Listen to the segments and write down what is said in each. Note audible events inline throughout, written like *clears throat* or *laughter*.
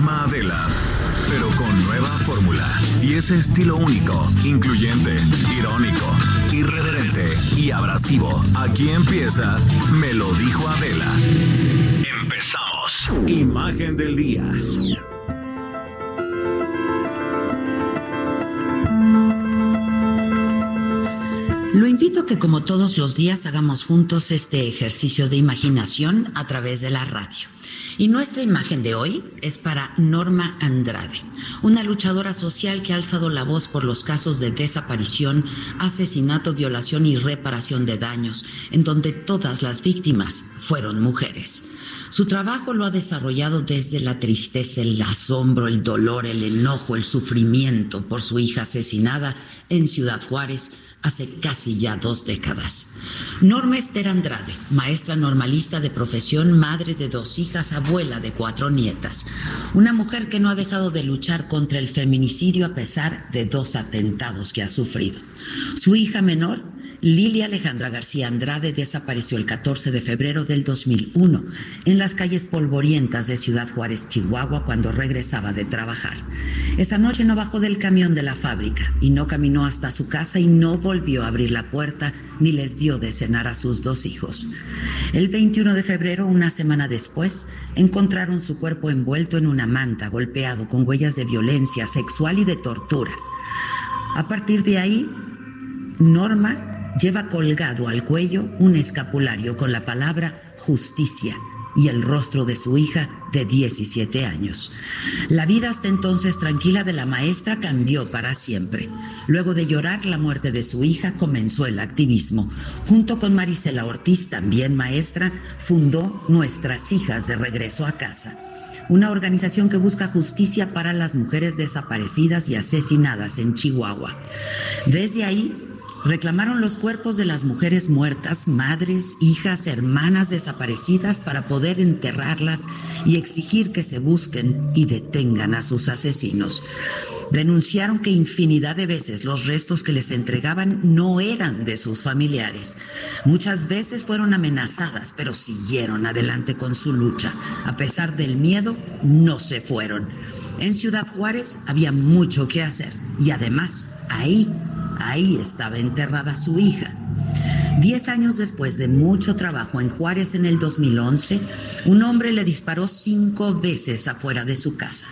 Adela, pero con nueva fórmula y ese estilo único, incluyente, irónico, irreverente y abrasivo. Aquí empieza Me lo dijo Adela. Empezamos. Imagen del día. Lo invito a que como todos los días hagamos juntos este ejercicio de imaginación a través de la radio. Y nuestra imagen de hoy es para Norma Andrade, una luchadora social que ha alzado la voz por los casos de desaparición, asesinato, violación y reparación de daños, en donde todas las víctimas fueron mujeres. Su trabajo lo ha desarrollado desde la tristeza, el asombro, el dolor, el enojo, el sufrimiento por su hija asesinada en Ciudad Juárez hace casi ya dos décadas. Norma Esther Andrade, maestra normalista de profesión, madre de dos hijas, abuela de cuatro nietas. Una mujer que no ha dejado de luchar contra el feminicidio a pesar de dos atentados que ha sufrido. Su hija menor Lilia Alejandra García Andrade desapareció el 14 de febrero del 2001 en las calles polvorientas de Ciudad Juárez, Chihuahua, cuando regresaba de trabajar. Esa noche no bajó del camión de la fábrica y no caminó hasta su casa y no volvió a abrir la puerta ni les dio de cenar a sus dos hijos. El 21 de febrero, una semana después, encontraron su cuerpo envuelto en una manta, golpeado con huellas de violencia sexual y de tortura. A partir de ahí, Norma lleva colgado al cuello un escapulario con la palabra justicia y el rostro de su hija de 17 años. La vida hasta entonces tranquila de la maestra cambió para siempre. Luego de llorar la muerte de su hija comenzó el activismo. Junto con Marisela Ortiz, también maestra, fundó Nuestras Hijas de Regreso a Casa una organización que busca justicia para las mujeres desaparecidas y asesinadas en Chihuahua. Desde ahí reclamaron los cuerpos de las mujeres muertas, madres, hijas, hermanas desaparecidas para poder enterrarlas y exigir que se busquen y detengan a sus asesinos. Denunciaron que infinidad de veces los restos que les entregaban no eran de sus familiares. Muchas veces fueron amenazadas, pero siguieron adelante con su lucha. A pesar del miedo, no se fueron. En Ciudad Juárez había mucho que hacer y además ahí Ahí estaba enterrada su hija. Diez años después de mucho trabajo en Juárez en el 2011, un hombre le disparó cinco veces afuera de su casa.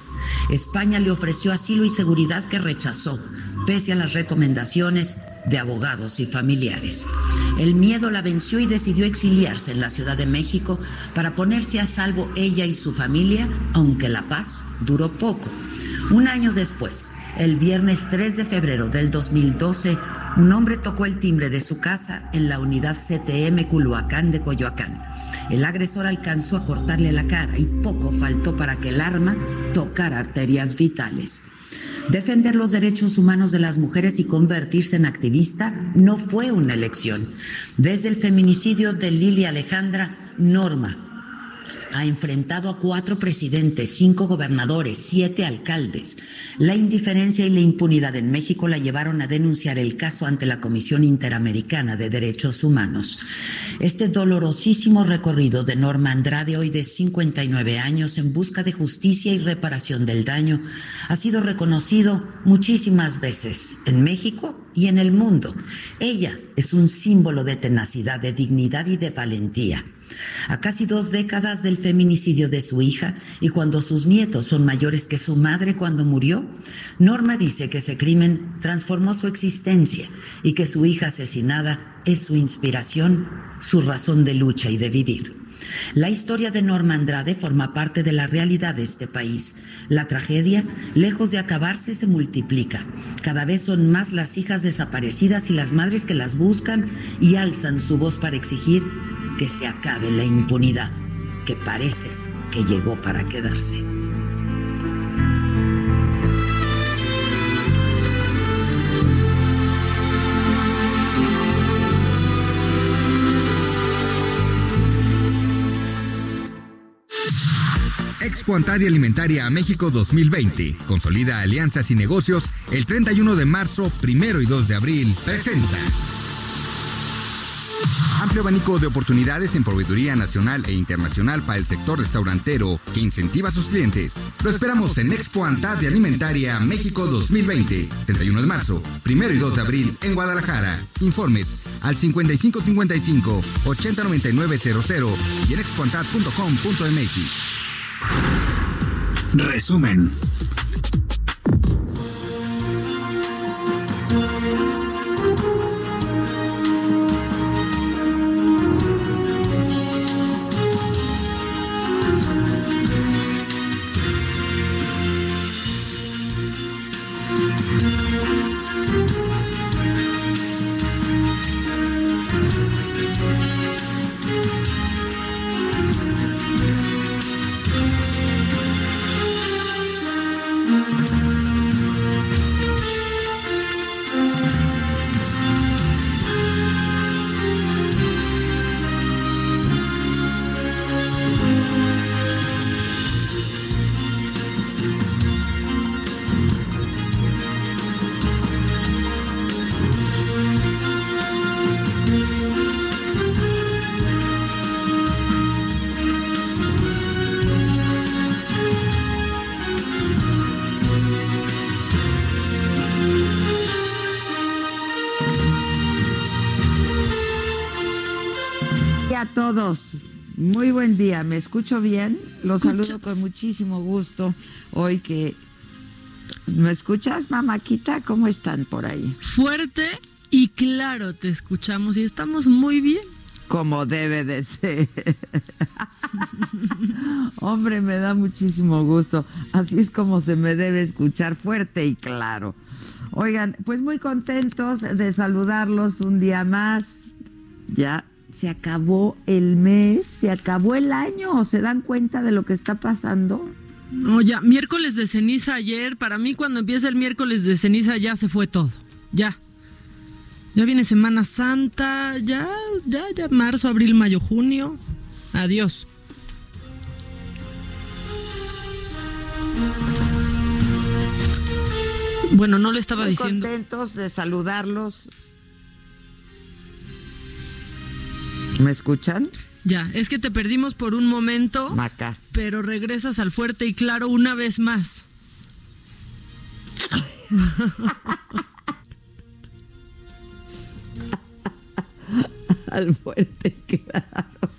España le ofreció asilo y seguridad que rechazó, pese a las recomendaciones de abogados y familiares. El miedo la venció y decidió exiliarse en la Ciudad de México para ponerse a salvo ella y su familia, aunque la paz duró poco. Un año después, el viernes 3 de febrero del 2012, un hombre tocó el timbre de su casa en la unidad CTM Culhuacán de Coyoacán. El agresor alcanzó a cortarle la cara y poco faltó para que el arma tocara arterias vitales. Defender los derechos humanos de las mujeres y convertirse en activista no fue una elección. Desde el feminicidio de Lilia Alejandra, Norma, ha enfrentado a cuatro presidentes, cinco gobernadores, siete alcaldes. La indiferencia y la impunidad en México la llevaron a denunciar el caso ante la Comisión Interamericana de Derechos Humanos. Este dolorosísimo recorrido de Norma Andrade, hoy de 59 años, en busca de justicia y reparación del daño, ha sido reconocido muchísimas veces en México y en el mundo. Ella es un símbolo de tenacidad, de dignidad y de valentía. A casi dos décadas del feminicidio de su hija y cuando sus nietos son mayores que su madre cuando murió, Norma dice que ese crimen transformó su existencia y que su hija asesinada es su inspiración, su razón de lucha y de vivir. La historia de Norma Andrade forma parte de la realidad de este país. La tragedia, lejos de acabarse, se multiplica. Cada vez son más las hijas desaparecidas y las madres que las buscan y alzan su voz para exigir que se acabe la impunidad, que parece que llegó para quedarse. Expo Antaria Alimentaria a México 2020. Consolida alianzas y negocios el 31 de marzo, primero y 2 de abril. Presenta. Amplio abanico de oportunidades en proveeduría nacional e internacional para el sector restaurantero que incentiva a sus clientes. Lo esperamos en Expo Antad Alimentaria México 2020, 31 de marzo, 1 y 2 de abril en Guadalajara. Informes al 5555 809900 y en expoantad.com.mx. Resumen. ¿Me escucho bien? Los saludo con muchísimo gusto hoy que... ¿Me escuchas, mamáquita? ¿Cómo están por ahí? Fuerte y claro, te escuchamos y estamos muy bien. Como debe de ser. *laughs* Hombre, me da muchísimo gusto. Así es como se me debe escuchar fuerte y claro. Oigan, pues muy contentos de saludarlos un día más. Ya se acabó el mes, se acabó el año, ¿se dan cuenta de lo que está pasando? No, ya, miércoles de ceniza ayer, para mí cuando empieza el miércoles de ceniza ya se fue todo, ya. Ya viene Semana Santa, ya, ya, ya, marzo, abril, mayo, junio, adiós. Bueno, no le estaba diciendo. Contentos de saludarlos ¿Me escuchan? Ya, es que te perdimos por un momento. Maca. Pero regresas al fuerte y claro una vez más. *laughs* *laughs* al fuerte claro.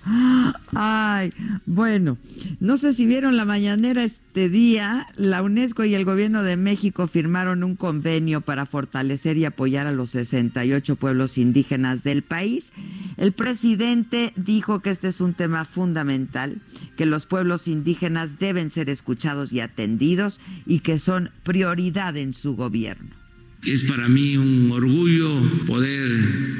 Ay, bueno, no sé si vieron la mañanera este día, la UNESCO y el gobierno de México firmaron un convenio para fortalecer y apoyar a los 68 pueblos indígenas del país. El presidente dijo que este es un tema fundamental, que los pueblos indígenas deben ser escuchados y atendidos y que son prioridad en su gobierno. Es para mí un orgullo poder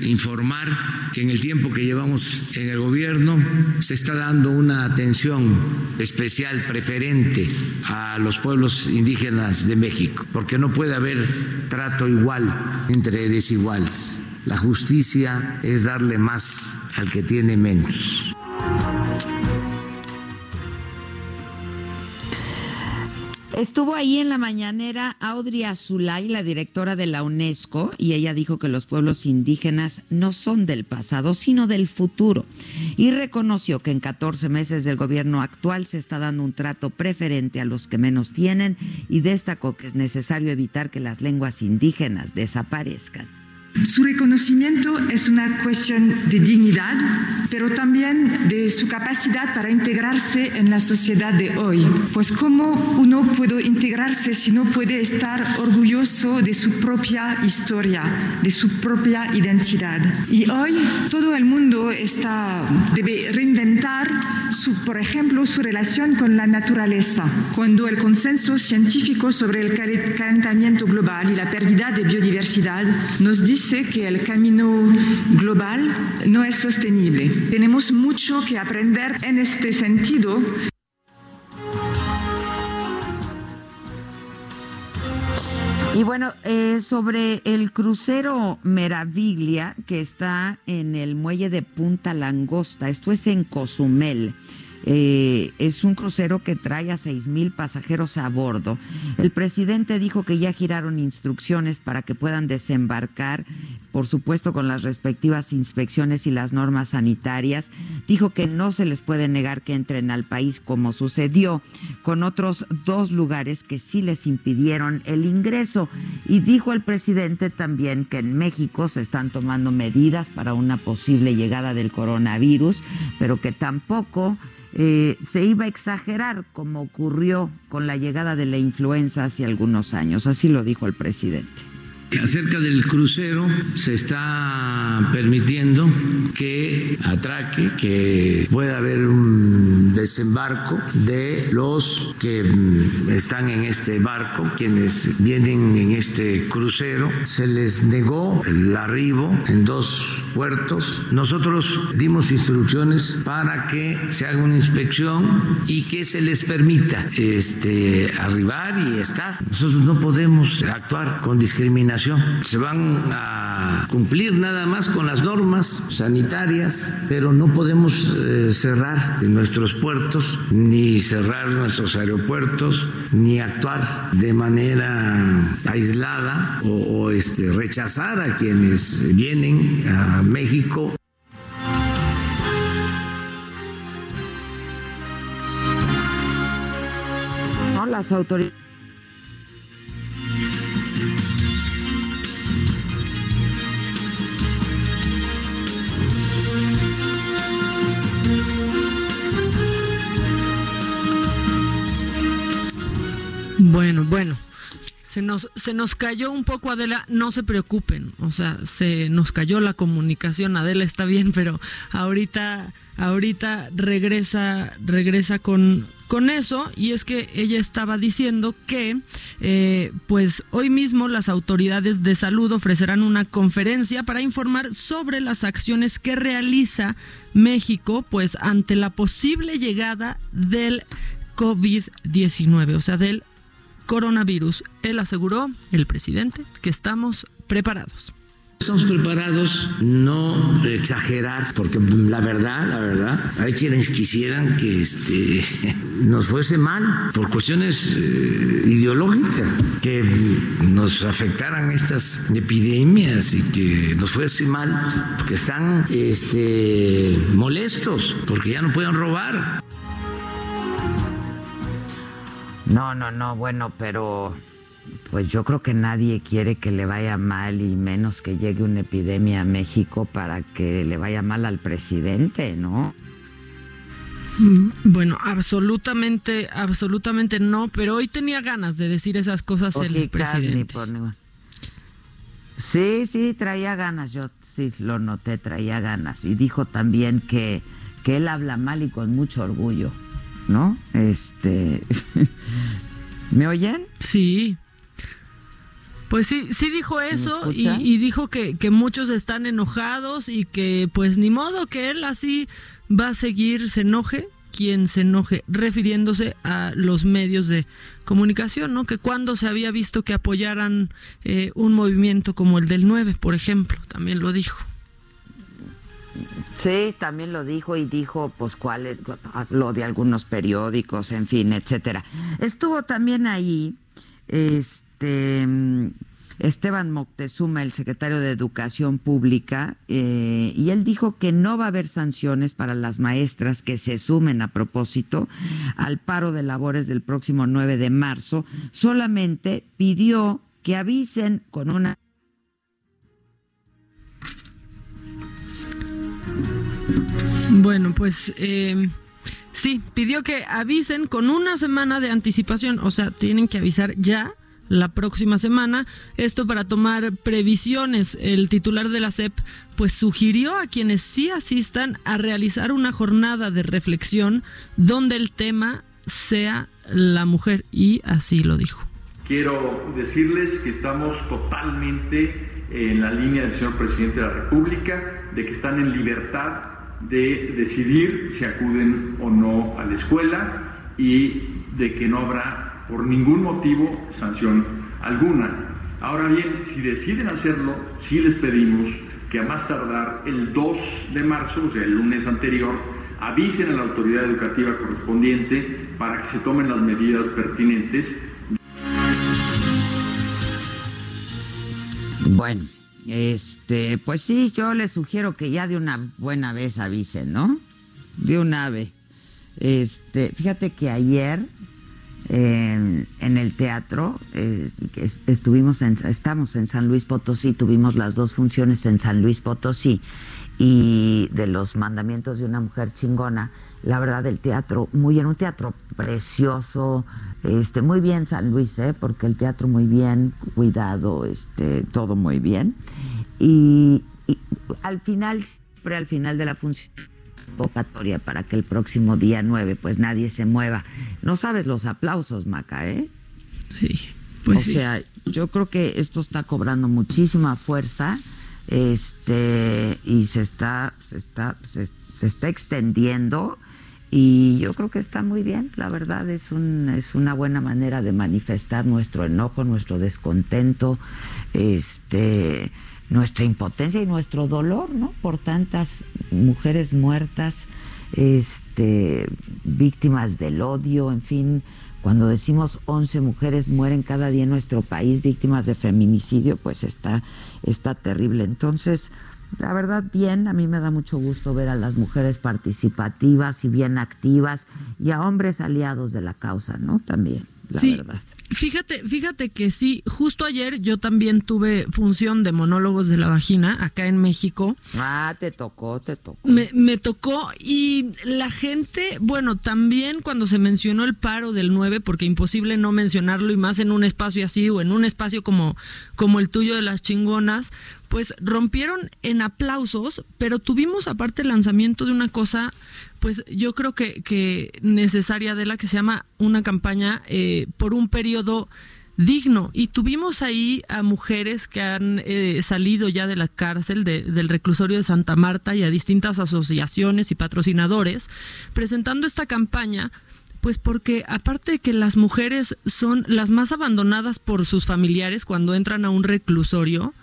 informar que en el tiempo que llevamos en el gobierno se está dando una atención especial, preferente a los pueblos indígenas de México, porque no puede haber trato igual entre desiguales. La justicia es darle más al que tiene menos. Estuvo ahí en la mañanera Audrey Azulay, la directora de la UNESCO, y ella dijo que los pueblos indígenas no son del pasado, sino del futuro. Y reconoció que en 14 meses del gobierno actual se está dando un trato preferente a los que menos tienen y destacó que es necesario evitar que las lenguas indígenas desaparezcan. Su reconocimiento es una cuestión de dignidad, pero también de su capacidad para integrarse en la sociedad de hoy. Pues cómo uno puede integrarse si no puede estar orgulloso de su propia historia, de su propia identidad. Y hoy todo el mundo está, debe reinventar, por ejemplo, su relación con la naturaleza. Cuando el consenso científico sobre el calentamiento global y la pérdida de biodiversidad nos dice dice que el camino global no es sostenible. Tenemos mucho que aprender en este sentido. Y bueno, eh, sobre el crucero Meraviglia que está en el muelle de Punta Langosta, esto es en Cozumel. Eh, es un crucero que trae a seis mil pasajeros a bordo. El presidente dijo que ya giraron instrucciones para que puedan desembarcar, por supuesto con las respectivas inspecciones y las normas sanitarias. Dijo que no se les puede negar que entren al país como sucedió con otros dos lugares que sí les impidieron el ingreso. Y dijo el presidente también que en México se están tomando medidas para una posible llegada del coronavirus, pero que tampoco eh, se iba a exagerar como ocurrió con la llegada de la influenza hace algunos años. Así lo dijo el presidente. Acerca del crucero, se está permitiendo que atraque, que pueda haber un desembarco de los que mm, están en este barco, quienes vienen en este crucero. Se les negó el arribo en dos puertos. Nosotros dimos instrucciones para que se haga una inspección y que se les permita este, arribar y estar. Nosotros no podemos actuar con discriminación se van a cumplir nada más con las normas sanitarias, pero no podemos eh, cerrar nuestros puertos, ni cerrar nuestros aeropuertos, ni actuar de manera aislada o, este, rechazar a quienes vienen a México. Las autoridades Bueno, bueno. Se nos, se nos cayó un poco Adela, no se preocupen, o sea, se nos cayó la comunicación, Adela está bien, pero ahorita, ahorita regresa, regresa con, con eso y es que ella estaba diciendo que eh, pues hoy mismo las autoridades de salud ofrecerán una conferencia para informar sobre las acciones que realiza México pues ante la posible llegada del COVID-19, o sea, del coronavirus. Él aseguró, el presidente, que estamos preparados. Estamos preparados, no exagerar, porque la verdad, la verdad, hay quienes quisieran que este, *laughs* nos fuese mal por cuestiones eh, ideológicas, que nos afectaran estas epidemias y que nos fuese mal, porque están este, molestos, porque ya no pueden robar. No, no, no, bueno, pero pues yo creo que nadie quiere que le vaya mal y menos que llegue una epidemia a México para que le vaya mal al presidente, ¿no? Mm, bueno, absolutamente, absolutamente no, pero hoy tenía ganas de decir esas cosas el presidente. Sí, sí, traía ganas, yo sí lo noté, traía ganas. Y dijo también que, que él habla mal y con mucho orgullo. ¿No? Este, *laughs* ¿me oyen? Sí. Pues sí, sí dijo eso y, dijo que, que, muchos están enojados y que pues ni modo que él así va a seguir, se enoje quien se enoje, refiriéndose a los medios de comunicación, ¿no? Que cuando se había visto que apoyaran eh, un movimiento como el del 9, por ejemplo, también lo dijo. Sí, también lo dijo y dijo, pues, cuál es lo de algunos periódicos, en fin, etcétera. Estuvo también ahí, este. Esteban Moctezuma, el secretario de Educación Pública, eh, y él dijo que no va a haber sanciones para las maestras que se sumen a propósito al paro de labores del próximo 9 de marzo, solamente pidió que avisen con una Bueno, pues eh, sí, pidió que avisen con una semana de anticipación, o sea, tienen que avisar ya la próxima semana. Esto para tomar previsiones. El titular de la SEP pues sugirió a quienes sí asistan a realizar una jornada de reflexión donde el tema sea la mujer y así lo dijo. Quiero decirles que estamos totalmente en la línea del señor presidente de la República, de que están en libertad de decidir si acuden o no a la escuela y de que no habrá por ningún motivo sanción alguna. Ahora bien, si deciden hacerlo, sí les pedimos que a más tardar el 2 de marzo, o sea, el lunes anterior, avisen a la autoridad educativa correspondiente para que se tomen las medidas pertinentes. Bueno, este, pues sí, yo les sugiero que ya de una buena vez avisen, ¿no? De una vez. Este, fíjate que ayer en el teatro eh, estuvimos en, estamos en San Luis Potosí, tuvimos las dos funciones en San Luis Potosí y de los mandamientos de una mujer chingona, la verdad el teatro, muy en un teatro precioso, este, muy bien San Luis, ¿eh? porque el teatro muy bien, cuidado, este, todo muy bien. Y, al final, siempre al final de la función convocatoria para que el próximo día 9 pues nadie se mueva. No sabes los aplausos, Maca, ¿eh? Sí. Pues o sea, yo creo que esto está cobrando muchísima fuerza este y se está se está se, está extendiendo y yo creo que está muy bien la verdad es un es una buena manera de manifestar nuestro enojo nuestro descontento este nuestra impotencia y nuestro dolor no por tantas mujeres muertas este víctimas del odio en fin cuando decimos 11 mujeres mueren cada día en nuestro país víctimas de feminicidio, pues está, está terrible. Entonces, la verdad, bien, a mí me da mucho gusto ver a las mujeres participativas y bien activas y a hombres aliados de la causa, ¿no? También, la verdad. Fíjate, fíjate que sí, justo ayer yo también tuve función de monólogos de la vagina acá en México. Ah, te tocó, te tocó. Me, me tocó y la gente, bueno, también cuando se mencionó el paro del 9, porque imposible no mencionarlo y más en un espacio así o en un espacio como, como el tuyo de las chingonas, pues rompieron en aplausos, pero tuvimos aparte el lanzamiento de una cosa pues yo creo que, que necesaria de la que se llama una campaña eh, por un periodo digno. Y tuvimos ahí a mujeres que han eh, salido ya de la cárcel del reclusorio de Santa Marta y a distintas asociaciones y patrocinadores presentando esta campaña. Pues porque aparte de que las mujeres son las más abandonadas por sus familiares cuando entran a un reclusorio,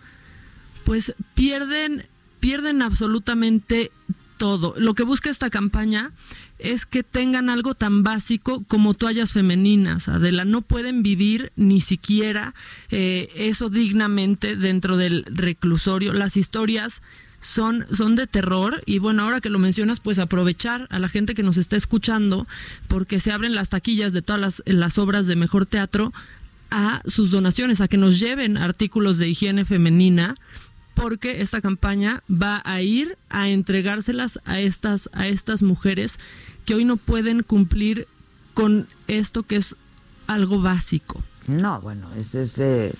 pues pierden, pierden absolutamente todo. Lo que busca esta campaña es que tengan algo tan básico como toallas femeninas, Adela. No pueden vivir ni siquiera eh, eso dignamente dentro del reclusorio. Las historias son, son de terror y bueno, ahora que lo mencionas, pues aprovechar a la gente que nos está escuchando porque se abren las taquillas de todas las, las obras de mejor teatro a sus donaciones, a que nos lleven artículos de higiene femenina porque esta campaña va a ir a entregárselas a estas, a estas mujeres que hoy no pueden cumplir con esto que es algo básico. No, bueno, es, es de,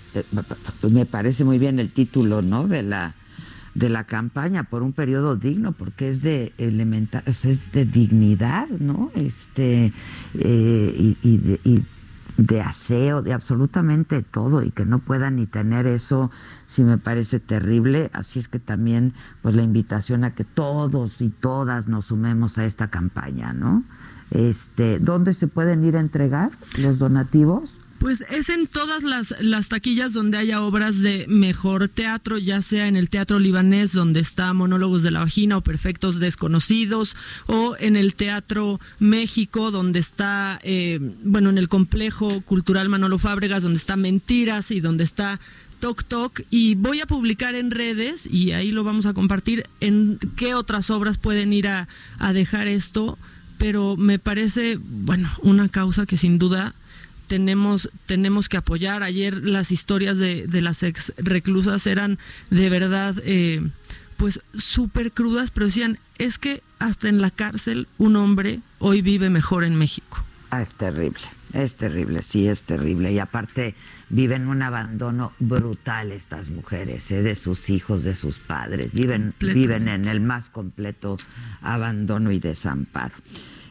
me parece muy bien el título, ¿no? De la de la campaña por un periodo digno, porque es de elemental, es de dignidad, ¿no? Este eh, y, de, y de aseo, de absolutamente todo y que no puedan ni tener eso, sí me parece terrible. Así es que también, pues la invitación a que todos y todas nos sumemos a esta campaña, ¿no? Este, ¿dónde se pueden ir a entregar los donativos? Pues es en todas las, las taquillas donde haya obras de mejor teatro, ya sea en el Teatro Libanés, donde está Monólogos de la Vagina o Perfectos Desconocidos, o en el Teatro México, donde está, eh, bueno, en el Complejo Cultural Manolo Fábregas, donde está Mentiras y donde está Toc Toc. Y voy a publicar en redes y ahí lo vamos a compartir en qué otras obras pueden ir a, a dejar esto, pero me parece, bueno, una causa que sin duda tenemos, tenemos que apoyar. Ayer las historias de, de las ex reclusas eran de verdad, eh, pues súper crudas, pero decían, es que hasta en la cárcel un hombre hoy vive mejor en México. Ah, es terrible, es terrible, sí, es terrible. Y aparte viven un abandono brutal estas mujeres, ¿eh? de sus hijos, de sus padres. Viven, viven en el más completo abandono y desamparo.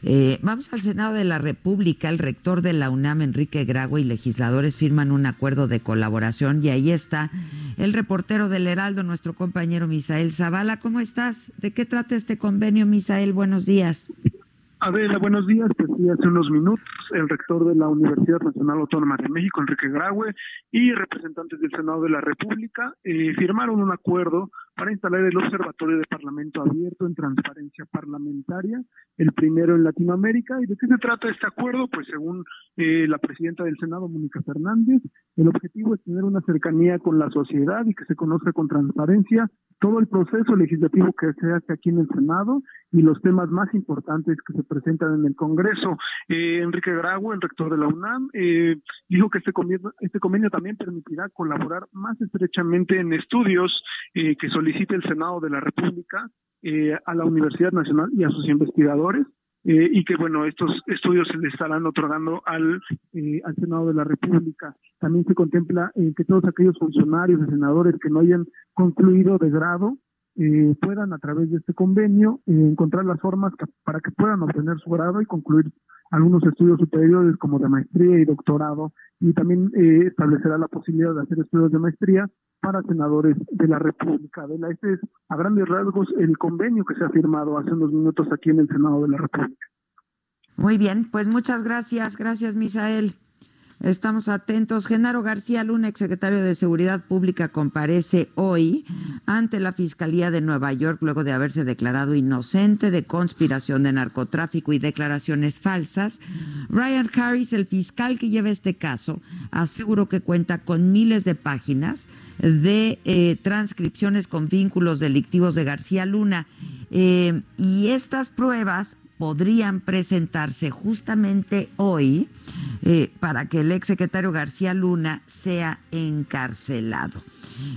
Eh, vamos al Senado de la República. El rector de la UNAM, Enrique Grago, y legisladores firman un acuerdo de colaboración y ahí está el reportero del Heraldo, nuestro compañero Misael Zavala. ¿Cómo estás? ¿De qué trata este convenio, Misael? Buenos días. Adela, buenos días. Hace unos minutos el rector de la Universidad Nacional Autónoma de México, Enrique Graue, y representantes del Senado de la República eh, firmaron un acuerdo para instalar el Observatorio de Parlamento Abierto en Transparencia Parlamentaria, el primero en Latinoamérica. ¿Y de qué se trata este acuerdo? Pues según eh, la presidenta del Senado, Mónica Fernández, el objetivo es tener una cercanía con la sociedad y que se conozca con transparencia todo el proceso legislativo que se hace aquí en el Senado y los temas más importantes que se presentan en el Congreso. Eh, Enrique Grau, el rector de la UNAM, eh, dijo que este convenio, este también permitirá colaborar más estrechamente en estudios eh, que solicite el Senado de la República a la Universidad Nacional y a sus investigadores. y que bueno estos estudios se le estarán otorgando al, al Senado de la República. También se contempla que todos aquellos funcionarios y senadores que no hayan concluido de grado eh, puedan a través de este convenio eh, encontrar las formas para que puedan obtener su grado y concluir algunos estudios superiores como de maestría y doctorado y también eh, establecerá la posibilidad de hacer estudios de maestría para senadores de la República. De la, este es a grandes rasgos el convenio que se ha firmado hace unos minutos aquí en el Senado de la República. Muy bien, pues muchas gracias, gracias Misael. Estamos atentos. Genaro García Luna, exsecretario de Seguridad Pública, comparece hoy ante la Fiscalía de Nueva York luego de haberse declarado inocente de conspiración de narcotráfico y declaraciones falsas. Ryan Harris, el fiscal que lleva este caso, aseguró que cuenta con miles de páginas de eh, transcripciones con vínculos delictivos de García Luna. Eh, y estas pruebas podrían presentarse justamente hoy eh, para que el exsecretario García Luna sea encarcelado.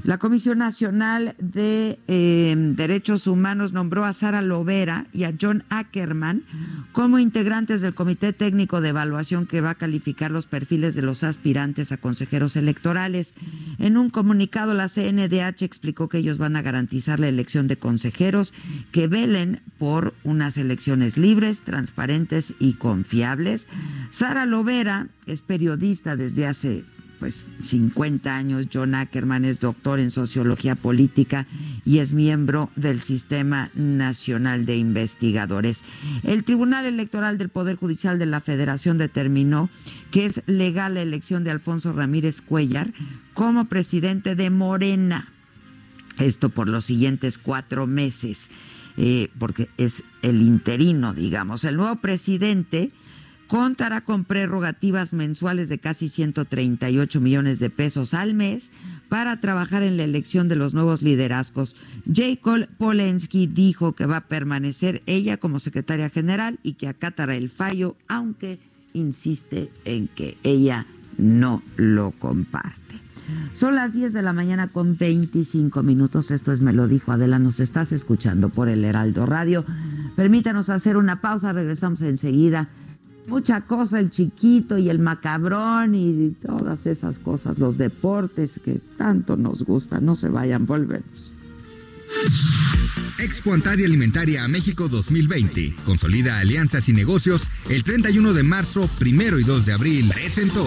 La Comisión Nacional de eh, Derechos Humanos nombró a Sara Lovera y a John Ackerman como integrantes del Comité Técnico de Evaluación que va a calificar los perfiles de los aspirantes a consejeros electorales. En un comunicado, la CNDH explicó que ellos van a garantizar la elección de consejeros que velen por unas elecciones libres, transparentes y confiables. Sara Lovera es periodista desde hace pues 50 años. John Ackerman es doctor en sociología política y es miembro del Sistema Nacional de Investigadores. El Tribunal Electoral del Poder Judicial de la Federación determinó que es legal la elección de Alfonso Ramírez Cuellar como presidente de Morena. Esto por los siguientes cuatro meses, eh, porque es el interino, digamos. El nuevo presidente contará con prerrogativas mensuales de casi 138 millones de pesos al mes para trabajar en la elección de los nuevos liderazgos. Jacob Polensky dijo que va a permanecer ella como secretaria general y que acatará el fallo, aunque insiste en que ella no lo comparte. Son las 10 de la mañana con 25 minutos. Esto es Me lo dijo Adela. Nos estás escuchando por el Heraldo Radio. Permítanos hacer una pausa. Regresamos enseguida mucha cosa, el chiquito y el macabrón y todas esas cosas, los deportes que tanto nos gustan, no se vayan, volvemos. Expo Antaria Alimentaria a México 2020. Consolida alianzas y negocios el 31 de marzo, primero y 2 de abril. Presentó.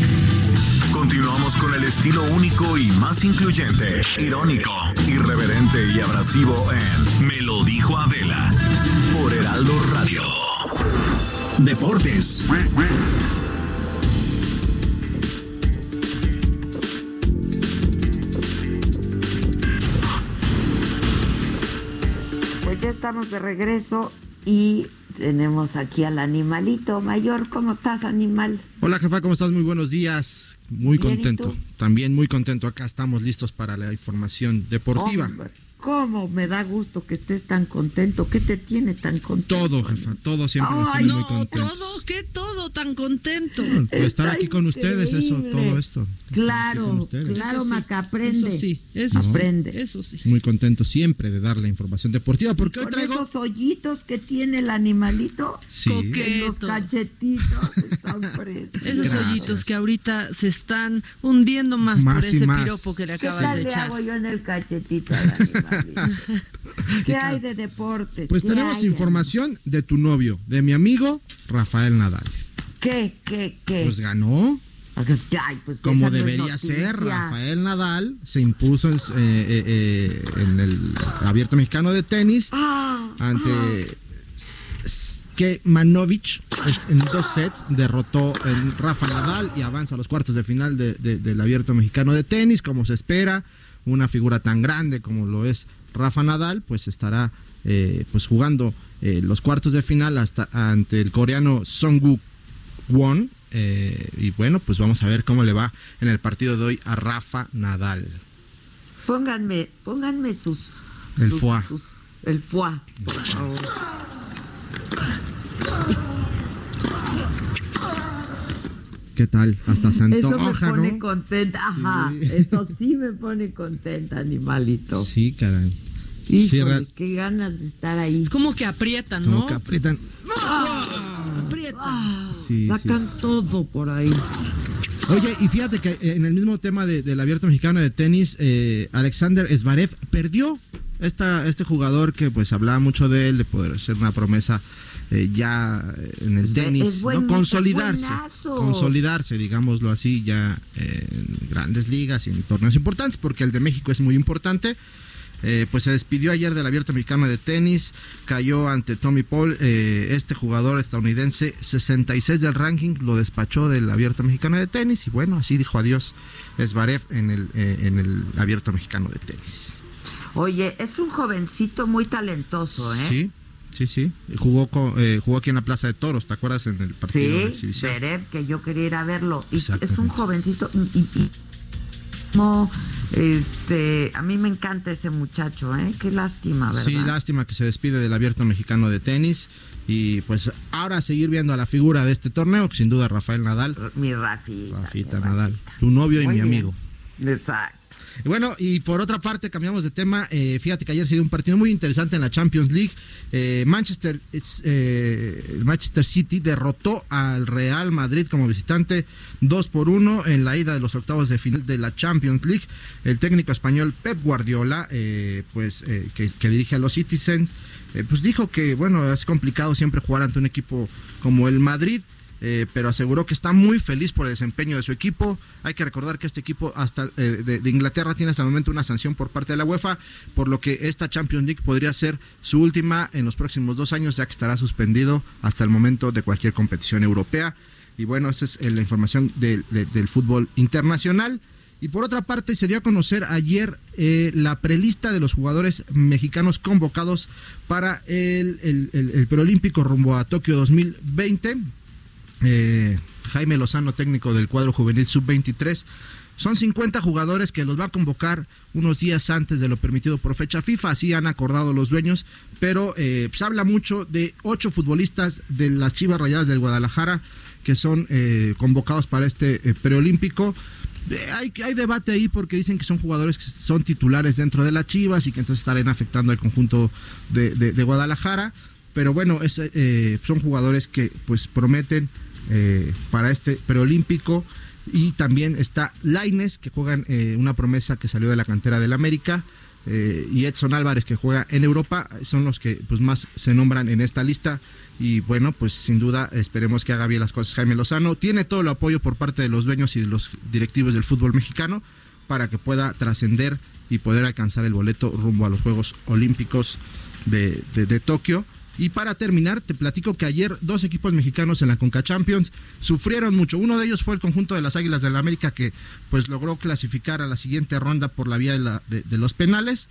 Con el estilo único y más incluyente, irónico, irreverente y abrasivo en Me lo dijo Adela por Heraldo Radio. Deportes. Pues ya estamos de regreso y tenemos aquí al animalito mayor. ¿Cómo estás, animal? Hola, jefa, ¿cómo estás? Muy buenos días. Muy contento. También muy contento. Acá estamos listos para la información deportiva. ¿Cómo me da gusto que estés tan contento? ¿Qué te tiene tan contento? Todo, jefa, todo siempre tiene muy contentos. Todo, ¿qué todo tan contento? estar aquí con ustedes, eso, todo esto. Claro, claro, Maca, aprende. Eso sí, eso aprende. eso sí. Muy contento siempre de dar la información deportiva, porque hoy Con traigo... esos hoyitos que tiene el animalito, Sí. en los cachetitos, *laughs* están frescos. Esos Gracias. hoyitos que ahorita se están hundiendo más, Más por ese más. piropo que le ¿Qué acabas tal de le echar. hago yo en el cachetito al? *laughs* ¿Qué hay de deportes? Pues tenemos información de tu novio, de mi amigo Rafael Nadal. ¿Qué, qué, qué? Pues ganó. Pues Como debería ser, Rafael Nadal se impuso en, eh, eh, eh, en el Abierto Mexicano de Tenis ah, ante ah. que Manovich en dos sets derrotó en Rafa Nadal y avanza a los cuartos de final del Abierto Mexicano de Tenis, como se espera. Una figura tan grande como lo es Rafa Nadal, pues estará pues jugando los cuartos de final hasta ante el coreano Song Won eh, y bueno, pues vamos a ver cómo le va en el partido de hoy a Rafa Nadal. Pónganme, pónganme sus. El foie. el foie, por favor. *laughs* ¿Qué tal? Hasta Santo Eso me pone contenta, ajá. Eso sí me pone contenta, animalito. Sí, caray. Híjoles, qué ganas de estar ahí. Es como que aprietan, ¿no? Como que aprietan. ¡Ah! Aprietan. Ah, sacan todo por ahí. Oye, y fíjate que eh, en el mismo tema del abierto mexicano de tenis, eh, Alexander Zverev perdió esta, este jugador que pues hablaba mucho de él, de poder ser una promesa eh, ya en el tenis, ¿no? consolidarse, consolidarse, digámoslo así, ya en grandes ligas y en torneos importantes, porque el de México es muy importante. Eh, pues se despidió ayer del Abierto Mexicano de Tenis, cayó ante Tommy Paul, eh, este jugador estadounidense, 66 del ranking, lo despachó del Abierto Mexicano de Tenis y bueno, así dijo adiós Esbarev en el, eh, en el Abierto Mexicano de Tenis. Oye, es un jovencito muy talentoso, ¿eh? Sí. Sí, sí, jugó jugó aquí en la Plaza de Toros, ¿te acuerdas en el partido? Sí, Zverev, que yo quería ir a verlo. Y es un jovencito y este, a mí me encanta ese muchacho, ¿eh? Qué lástima, ¿verdad? Sí, lástima que se despide del Abierto Mexicano de Tenis. Y pues ahora seguir viendo a la figura de este torneo, que sin duda Rafael Nadal. Mi Rafita. Rafita Nadal. Tu novio y mi amigo. Exacto. Bueno, y por otra parte, cambiamos de tema. Eh, fíjate que ayer se dio un partido muy interesante en la Champions League. Eh, Manchester, eh, Manchester City derrotó al Real Madrid como visitante 2 por 1 en la ida de los octavos de final de la Champions League. El técnico español Pep Guardiola, pues que, que, dirige a los Citizens, pues dijo que bueno es complicado siempre jugar ante un equipo como el Madrid. Eh, pero aseguró que está muy feliz por el desempeño de su equipo. Hay que recordar que este equipo hasta eh, de, Inglaterra tiene hasta el momento una sanción por parte de la UEFA, por lo que esta Champions League podría ser su última en los próximos dos años, ya que estará suspendido hasta el momento de cualquier competición europea. Y bueno, esa es eh, la información del fútbol internacional. Y por otra parte, se dio a conocer ayer la prelista de los jugadores mexicanos convocados para el, el, el Preolímpico rumbo a Tokio 2020. Eh, Jaime Lozano, técnico del cuadro juvenil sub-23. Son 50 jugadores que los va a convocar unos días antes de lo permitido por fecha FIFA, así han acordado los dueños, pero eh, se habla mucho de ocho futbolistas de las Chivas Rayadas del Guadalajara que son eh, convocados para este preolímpico. Hay, hay, debate ahí porque dicen que son jugadores que son titulares dentro de las Chivas y que entonces estarán afectando al conjunto de, Guadalajara. Pero bueno, son jugadores que pues prometen eh, para este preolímpico. Y también está Laines, que juega en eh, una promesa que salió de la cantera del América. Eh, y Edson Álvarez, que juega en Europa, son los que pues, más se nombran en esta lista. Y bueno, pues sin duda esperemos que haga bien las cosas Jaime Lozano. Tiene todo el apoyo por parte de los dueños y de los directivos del fútbol mexicano para que pueda trascender y poder alcanzar el boleto rumbo a los Juegos Olímpicos de, de Tokio. Y para terminar, te platico que ayer dos equipos mexicanos en la Conca Champions sufrieron mucho. Uno de ellos fue el conjunto de las Águilas del la América que pues logró clasificar a la siguiente ronda por la vía de, los penales.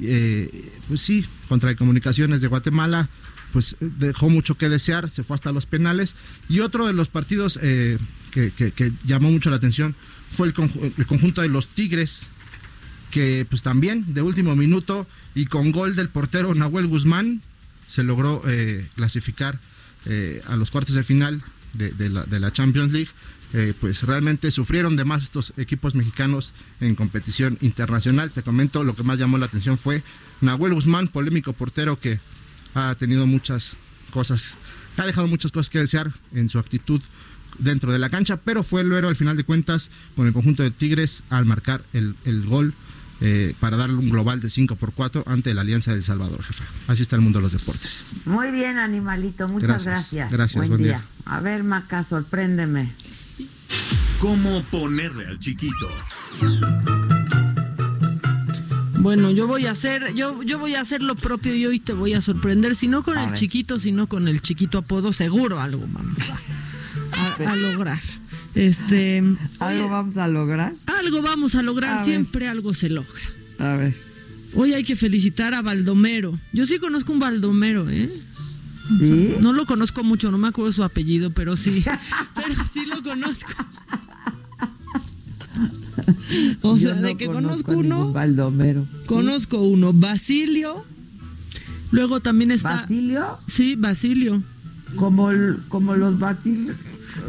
Eh, pues sí, contra Comunicaciones de Guatemala pues dejó mucho que desear, se fue hasta los penales. Y otro de los partidos eh, que, llamó mucho la atención fue el, el conjunto de los Tigres, que pues también de último minuto y con gol del portero Nahuel Guzmán, se logró eh, clasificar eh, a los cuartos de final de, la, Champions League. Eh, pues realmente sufrieron de más estos equipos mexicanos en competición internacional. Te comento, lo que más llamó la atención fue Nahuel Guzmán, polémico portero que ha tenido muchas cosas, ha dejado muchas cosas que desear en su actitud dentro de la cancha, pero fue el héroe al final de cuentas con el conjunto de Tigres al marcar el gol eh, para darle un global de 5 por 4 ante la Alianza del Salvador, jefa. Así está el mundo de los deportes. Muy bien, animalito, muchas gracias. Gracias, buen, día. A ver, Maca, sorpréndeme. ¿Cómo ponerle al chiquito? Bueno, yo voy a hacer, yo, yo voy a hacer lo propio y hoy te voy a sorprender, si no con el chiquito, sino con el chiquito apodo, seguro algo vamos a, lograr. Este, ¿Algo vamos a lograr? Algo vamos a lograr, siempre algo se logra. A ver. Hoy hay que felicitar a Baldomero. Yo sí conozco un Baldomero, ¿eh? ¿Sí? No lo conozco mucho, no me acuerdo su apellido, pero sí, *laughs* pero sí lo conozco. *laughs* o sea, de que conozco, uno. Baldomero. Conozco uno, Basilio. Luego también está. ¿Basilio? Sí, Basilio. Como, como los Basilios.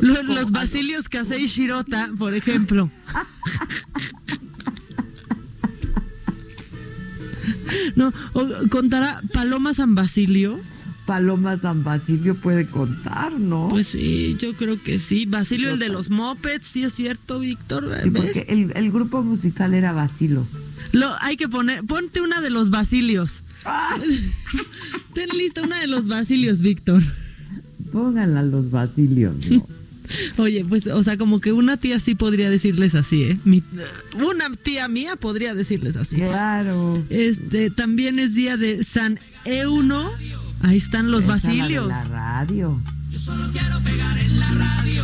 Los, Basilios Kasei Shirota, por ejemplo. *laughs* no, contará Paloma San Basilio. Paloma San Basilio puede contar, ¿no? Pues sí, yo creo que sí. Basilio, el de los mopeds, sí es cierto, Víctor. porque el, grupo musical era Basilos. Lo, hay que poner, ponte una de los Basilios. Ah. *laughs* Ten lista una de los Basilios, Víctor. Pónganla los Basilios, ¿no? *laughs* Oye, pues, o sea, como que una tía sí podría decirles así, ¿eh? una tía mía podría decirles así. Claro. Este, también es día de San Euno Ahí están los basilios. La, radio. Yo solo quiero pegar en la radio.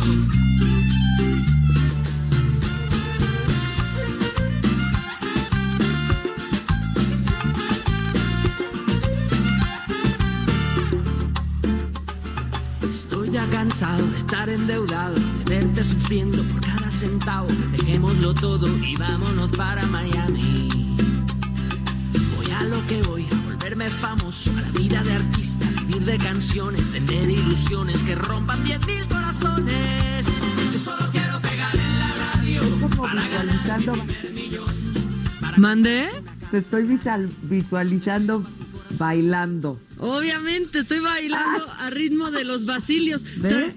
Ya cansado de estar endeudado, de verte sufriendo por cada centavo. Dejémoslo todo y vámonos para Miami. Voy a lo que voy verme famoso, a la vida de artista, vivir de canciones, tener ilusiones que rompan 10.000 corazones. Yo solo quiero pegar en la radio para ganar ¿Mande? Te estoy visualizando bailando. Obviamente, estoy bailando a ritmo de los basilios. Claro.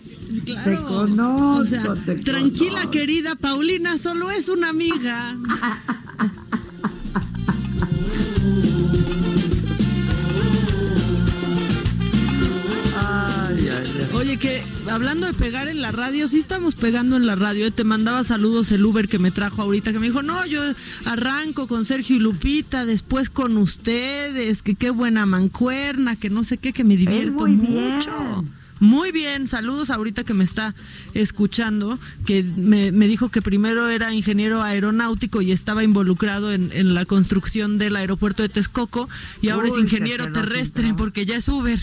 Te conozco, o sea, tranquila querida Paulina, solo es una amiga. *laughs* hablando de pegar en la radio, sí estamos pegando en la radio. ¿eh? Te mandaba saludos el Uber que me trajo ahorita, que me dijo, no, yo arranco con Sergio y Lupita, después con ustedes, que qué buena mancuerna, que no sé qué, que me divierto mucho. Muy bien, saludos ahorita que me está escuchando, que me, dijo que primero era ingeniero aeronáutico y estaba involucrado en, la construcción del aeropuerto de Texcoco y ahora es ingeniero terrestre porque ya es Uber.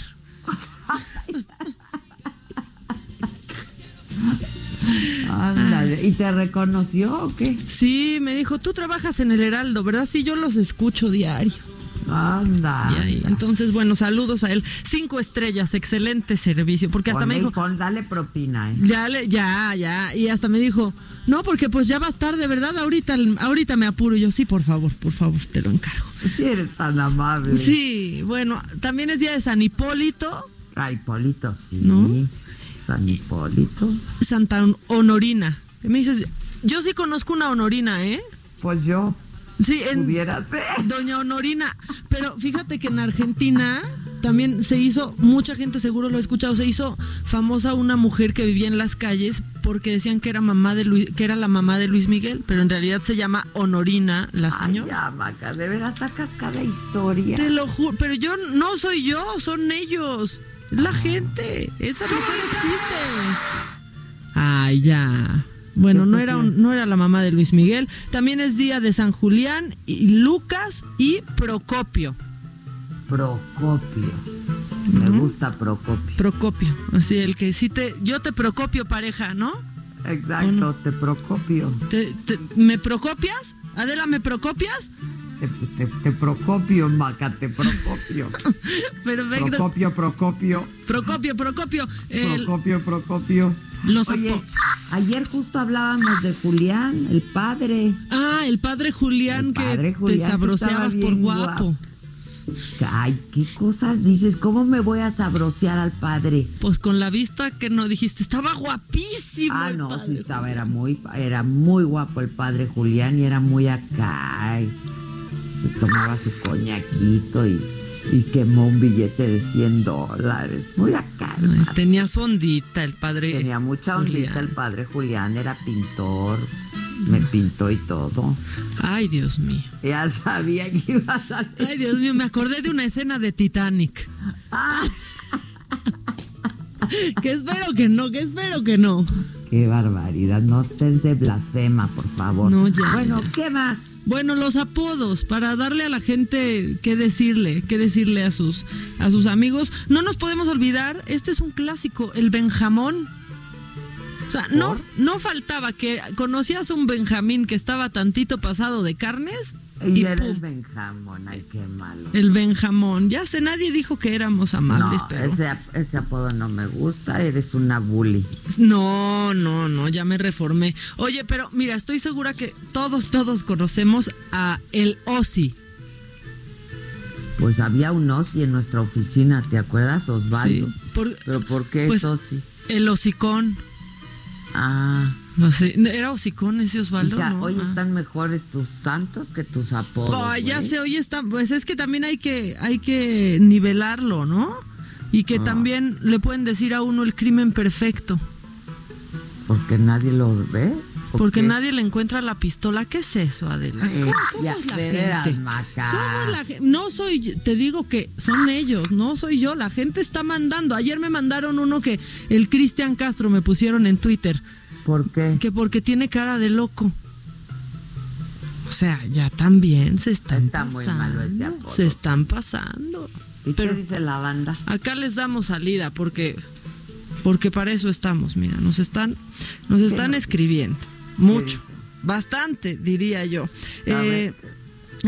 *laughs* ¿y te reconoció o qué? Sí, me dijo, tú trabajas en el Heraldo, ¿verdad? Sí, yo los escucho diario. Anda. entonces, bueno, saludos a él. Cinco estrellas, excelente servicio. Porque hasta me dijo. dale propina, ¿eh? Ya, ya, ya. Y hasta me dijo, no, porque pues ya vas tarde, ¿verdad? Ahorita, ahorita me apuro. Y yo, sí, por favor, por favor, te lo encargo. *laughs* Si eres tan amable. Sí, bueno, también es día de San Hipólito. Ah, Hipólito, sí. ¿No? San Hipólito. Santa Honorina. Me dices, yo sí conozco una Honorina, ¿eh? Pues yo. Sí, en Doña Honorina. Pero fíjate que en Argentina también se hizo, mucha gente seguro lo ha escuchado, se hizo famosa una mujer que vivía en las calles porque decían que era mamá de Luis, que era la mamá de Luis Miguel, pero en realidad se llama Honorina la señora. Ay, Maca, de veras sacas cada historia. Te lo juro, pero yo no soy yo, son ellos. La gente, esa no existe. Ay, ya. Bueno, no era, no era la mamá de Luis Miguel. También es día de San Julián, y Lucas y Procopio. Procopio. Me gusta Procopio. Procopio. Así, el que sí te. Yo te procopio, pareja, ¿no? Exacto, te procopio. ¿Te, me procopias? Adela, ¿me procopias? Te, Procopio, Maca, te Procopio. *laughs* Perfecto. Procopio, Procopio. Procopio, Procopio. Procopio, Procopio. Oye, ayer justo hablábamos de Julián, el padre. Ah, el padre Julián que te sabroseabas por guapo. Ay, qué cosas dices, ¿cómo me voy a sabrosear al padre? Pues con la vista que no dijiste, estaba guapísimo. Ah, no, sí estaba, era muy, era muy guapo el padre Julián y era muy acá. Se tomaba su coñaquito y, y quemó un billete de 100 dólares. Muy acá. Tenía su ondita el padre. Tenía mucha ondita Julián. el padre Julián, era pintor, me pintó y todo. Ay, Dios mío. Ya sabía que iba a salir. Ay, Dios mío, me acordé de una escena de Titanic. Ah. *laughs* que espero que no, que espero que no. Qué barbaridad, no estés de blasfema, por favor. No, ya, Bueno, ya. ¿qué más? Bueno, los apodos, para darle a la gente qué decirle, qué decirle a sus, a sus amigos. No nos podemos olvidar, este es un clásico, el Benjamón. O sea, no, no faltaba que conocías un Benjamín que estaba tantito pasado de carnes Y y era el Benjamón, ay, qué malo. el Benjamón. Ya sé, nadie dijo que éramos amables, no, pero... ese, ese apodo no me gusta, eres una bully. No, no, no, ya me reformé. Oye, pero mira, estoy segura que todos, todos conocemos a el Ozzy. Pues había un Ossi en nuestra oficina, ¿te acuerdas, Osvaldo? Sí, por- ¿Pero por qué pues, es Ossi? El hocicón. Ah, No sé, ¿era hocicón ese Osvaldo? hija, no, hoy ah. están mejores tus santos que tus apodos. Ay, ya sé, hoy está, pues es que también hay que, hay que nivelarlo, ¿no? Y que Ah. también le pueden decir a uno el crimen perfecto. Porque nadie lo ve. ¿o Porque qué? nadie le encuentra la pistola. ¿Qué es eso, Adela? ¿Cómo, es la gente? ¿Cómo es la No soy, yo- te digo que son ellos, no soy yo. La gente está mandando. Ayer me mandaron uno que el Cristian Castro me pusieron en Twitter. ¿Por qué? Que porque tiene cara de loco. O sea, ya también se están Está muy malo ese pasando. apodo. Se están pasando. ¿Y Pero- qué dice la banda? Acá les damos salida porque porque para eso estamos, mira, nos están nos están escribiendo mucho, bastante diría yo. Eh,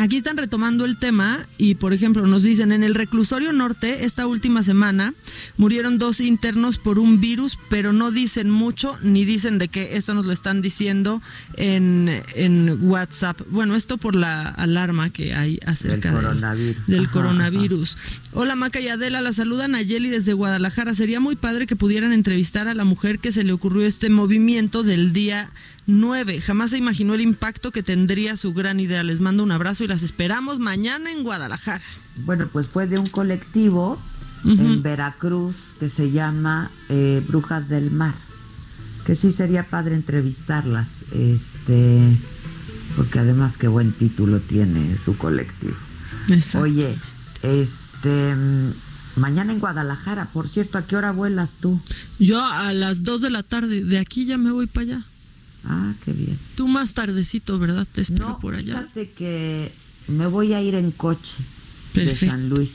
Aquí están retomando el tema y, por ejemplo, nos dicen, en el reclusorio norte, esta última semana, murieron dos internos por un virus, pero no dicen mucho ni dicen de qué. Esto nos lo están diciendo en, en WhatsApp. Bueno, esto por la alarma que hay acerca Del coronavirus. del Ajá, coronavirus. Hola Maca y Adela, la saludan a Yeli desde Guadalajara. Sería muy padre que pudieran entrevistar a la mujer que se le ocurrió este movimiento del día 9. Jamás se imaginó el impacto que tendría su gran idea. Les mando un abrazo y las esperamos mañana en Guadalajara. Bueno, pues fue de un colectivo en Veracruz que se llama eh, Brujas del Mar. Que sí sería padre entrevistarlas. Este. Porque además qué buen título tiene su colectivo. Exacto. Oye, este. Mañana en Guadalajara, por cierto, ¿a qué hora vuelas tú? Yo a las 2 de la tarde, de aquí ya me voy para allá. Ah, qué bien. Tú más tardecito, ¿verdad? Te espero No, por allá. fíjate que me voy a ir en coche de. San Luis.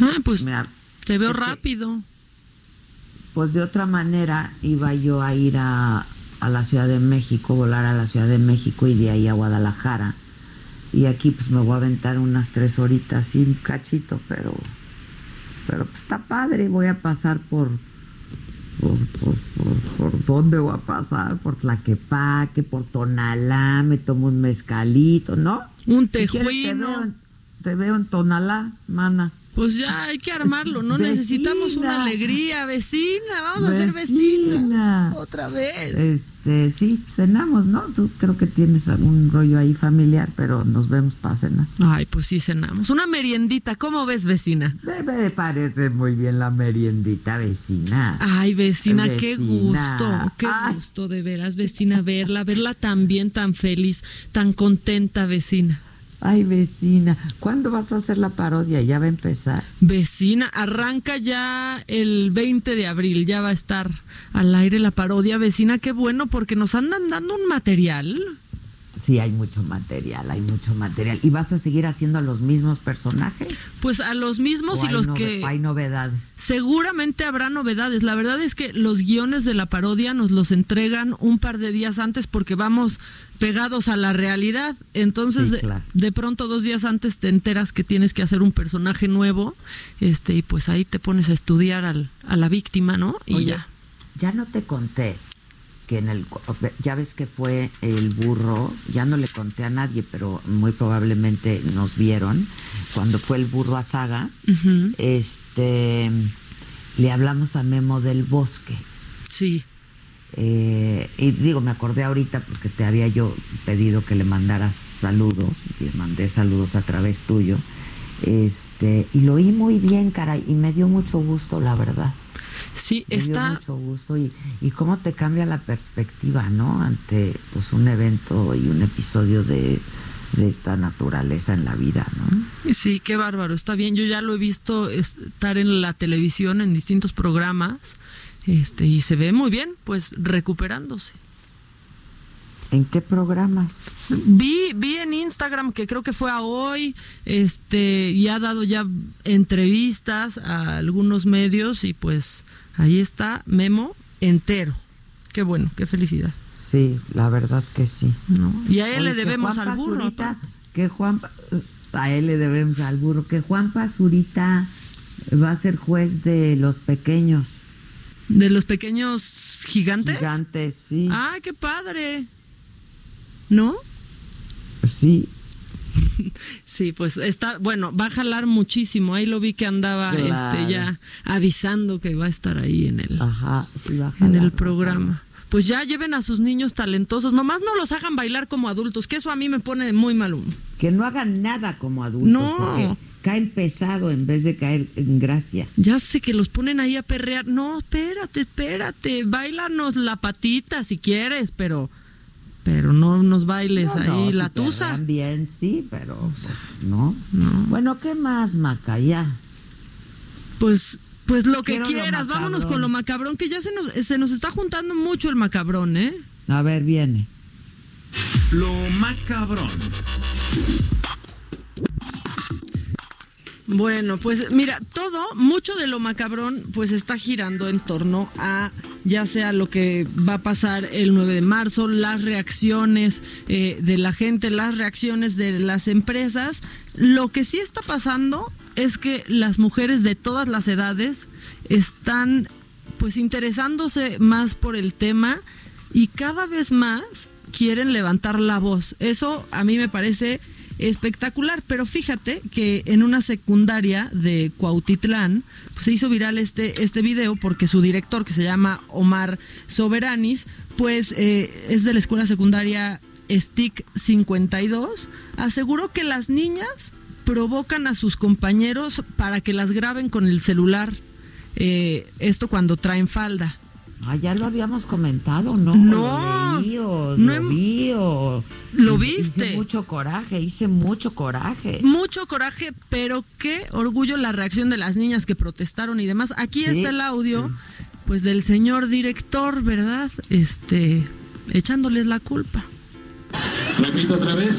Ah, pues Mira, te veo rápido. Pues de otra manera iba yo a ir a, a la Ciudad de México, volar a la Ciudad de México y de ahí a Guadalajara. Y aquí pues me voy a aventar unas tres horitas sin cachito, pero pero pues está padre, voy a pasar por por, por, por, por dónde voy a pasar, por Tlaquepaque, por Tonalá, me tomo un mezcalito, ¿no? Un Si quieres, te, tejuino. veo, te veo en Tonalá, mana. Pues ya hay que armarlo, ¿no? Necesitamos una alegría, vecina, vamos a ser Vecina. vecinas. Otra vez. Este, sí, cenamos, ¿no? Tú creo que tienes algún rollo ahí familiar, pero nos vemos para cenar. Ay, pues sí cenamos. Una meriendita, ¿cómo ves, vecina? Me parece muy bien la meriendita vecina. Ay, vecina, qué gusto, qué Ay. gusto de veras, vecina, verla, verla tan bien, tan feliz, tan contenta, vecina. Ay, vecina, ¿cuándo vas a hacer la parodia? Ya va a empezar. Vecina, arranca ya el 20 de abril, ya va a estar al aire la parodia, vecina, qué bueno, porque nos andan dando un material. Sí, hay mucho material, hay mucho material. ¿Y vas a seguir haciendo los mismos personajes? Pues a los mismos ¿O y los que... Hay novedades. Seguramente habrá novedades. La verdad es que los guiones de la parodia nos los entregan un par de días antes porque vamos pegados a la realidad. Entonces, Sí, de- pronto dos días antes te enteras que tienes que hacer un personaje nuevo, este y pues ahí te pones a estudiar al, a la víctima, ¿no? Y Oye, ya. Ya no te conté que en el ya ves que fue el burro, ya no le conté a nadie, pero muy probablemente nos vieron cuando fue el burro a Saga. Este le hablamos a Memo del Bosque. Sí. Eh, y digo, me acordé ahorita porque te había yo pedido que le mandaras saludos, y le mandé saludos a través tuyo. Este, y lo oí muy bien, caray, y me dio mucho gusto, la verdad. Sí, me está. Dio mucho gusto y, y cómo te cambia la perspectiva, ¿no? Ante pues un evento y un episodio de, de esta naturaleza en la vida, ¿no? Sí, qué bárbaro, está bien. Yo ya lo he visto estar en la televisión en distintos programas este y se ve muy bien, pues recuperándose. ¿En qué programas? Vi, vi en Instagram que creo que fue a hoy, este, y ha dado ya entrevistas a algunos medios y pues ahí está Memo entero. Qué bueno, qué felicidad. Sí, la verdad que sí. ¿No? Y a él Oye, le debemos al burro. Que Juan a él le debemos al burro que Juan Pazurita va a ser juez de los pequeños De los pequeños gigantes. gigantes, sí. ¡Ay, qué padre! ¿No? Sí, *laughs* Sí, pues está, bueno, va a jalar muchísimo. Ahí lo vi que andaba Claro. este ya avisando que va a estar ahí en el, ajá, sí va a en jalar, el programa. Pues ya lleven a sus niños talentosos, nomás no los hagan bailar como adultos, que eso a mí me pone de muy mal humor. Que no hagan nada como adultos, No. caen pesado en vez de caer en gracia. Ya sé que los ponen ahí a perrear. No, espérate, espérate, bailanos la patita si quieres, pero pero no nos bailes No, ahí no, la si tusa. bien, sí, pero pues, no. Bueno, ¿qué más, Maca? Ya. Pues pues lo que Quiero lo quieras, vámonos con lo macabrón, que ya se nos, se nos está juntando mucho el macabrón, ¿eh? A ver, viene. Lo macabrón. Bueno, pues mira, todo, mucho de lo macabrón, pues está girando en torno a ya sea lo que va a pasar el 9 de marzo, las reacciones eh, de la gente, las reacciones de las empresas. Lo que sí está pasando es que las mujeres de todas las edades están pues interesándose más por el tema y cada vez más quieren levantar la voz. Eso a mí me parece espectacular, pero fíjate que en una secundaria de Cuautitlán pues, se hizo viral este, este video porque su director, que se llama Omar Soberanis, pues eh, es de la escuela secundaria STIC 52, aseguró que las niñas provocan a sus compañeros para que las graben con el celular, eh, esto cuando traen falda. Ah, ya lo habíamos comentado, ¿no? No, Lo leí o no lo vi o... Lo Hice viste. mucho coraje, hice mucho coraje. Mucho coraje, pero qué orgullo la reacción de las niñas que protestaron y demás. Aquí Sí, está el audio, pues del señor director, ¿verdad? Este, echándoles la culpa. Repito otra vez,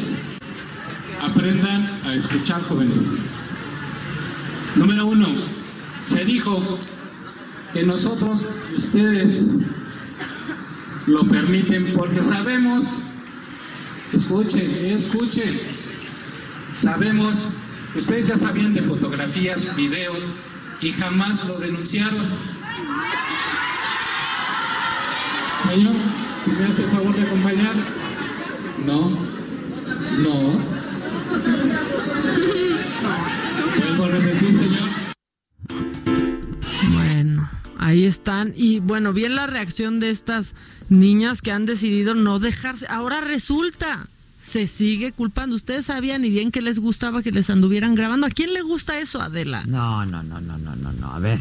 aprendan a escuchar jóvenes. Número uno, se dijo que nosotros, ustedes, lo permiten porque sabemos, escuchen, escuchen, sabemos, ustedes ya sabían de fotografías, videos y jamás lo denunciaron. Señor, si me hace el favor de acompañar. No, no. Vuelvo a repetir, señor. Bueno, ahí están. Y bueno, bien la reacción de estas niñas que han decidido no dejarse. Ahora resulta, se sigue culpando. Ustedes sabían y bien que les gustaba que les anduvieran grabando. ¿A quién le gusta eso, Adela? No, no, no, no, no, no, no. A ver,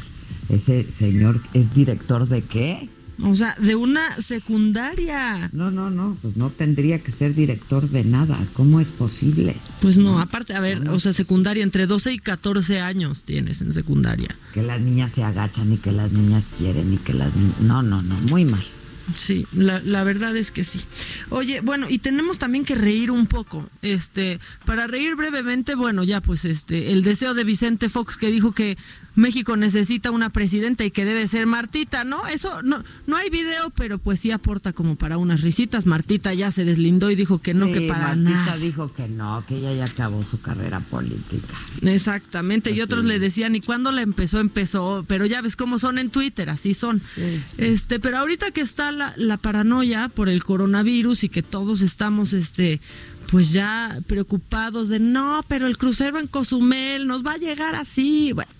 ese señor es director de qué? O sea, de una secundaria. No, no, no, pues no tendría que ser director de nada. ¿Cómo es posible? Pues no, aparte, a ver, o sea, secundaria, entre 12 y 14 años tienes en secundaria. Que las niñas se agachan y que las niñas quieren y que las niñas... No, no, no, muy mal. Sí, la, la verdad es que sí. Oye, bueno, y tenemos también que reír un poco. Este, para reír brevemente, bueno, ya pues este, el deseo de Vicente Fox que dijo que México necesita una presidenta y que debe ser Martita, ¿no? Eso no, no hay video, pero pues sí aporta como para unas risitas. Martita ya se deslindó y dijo que no, Sí, que para Martita nada. dijo que no, que ella ya acabó su carrera política. Exactamente, y otros le decían, ¿y cuándo la empezó? Empezó, pero ya ves cómo son en Twitter, así son. Este, pero ahorita que está la, paranoia por el coronavirus y que todos estamos, este, pues ya preocupados de no, pero el crucero en Cozumel nos va a llegar así. Bueno,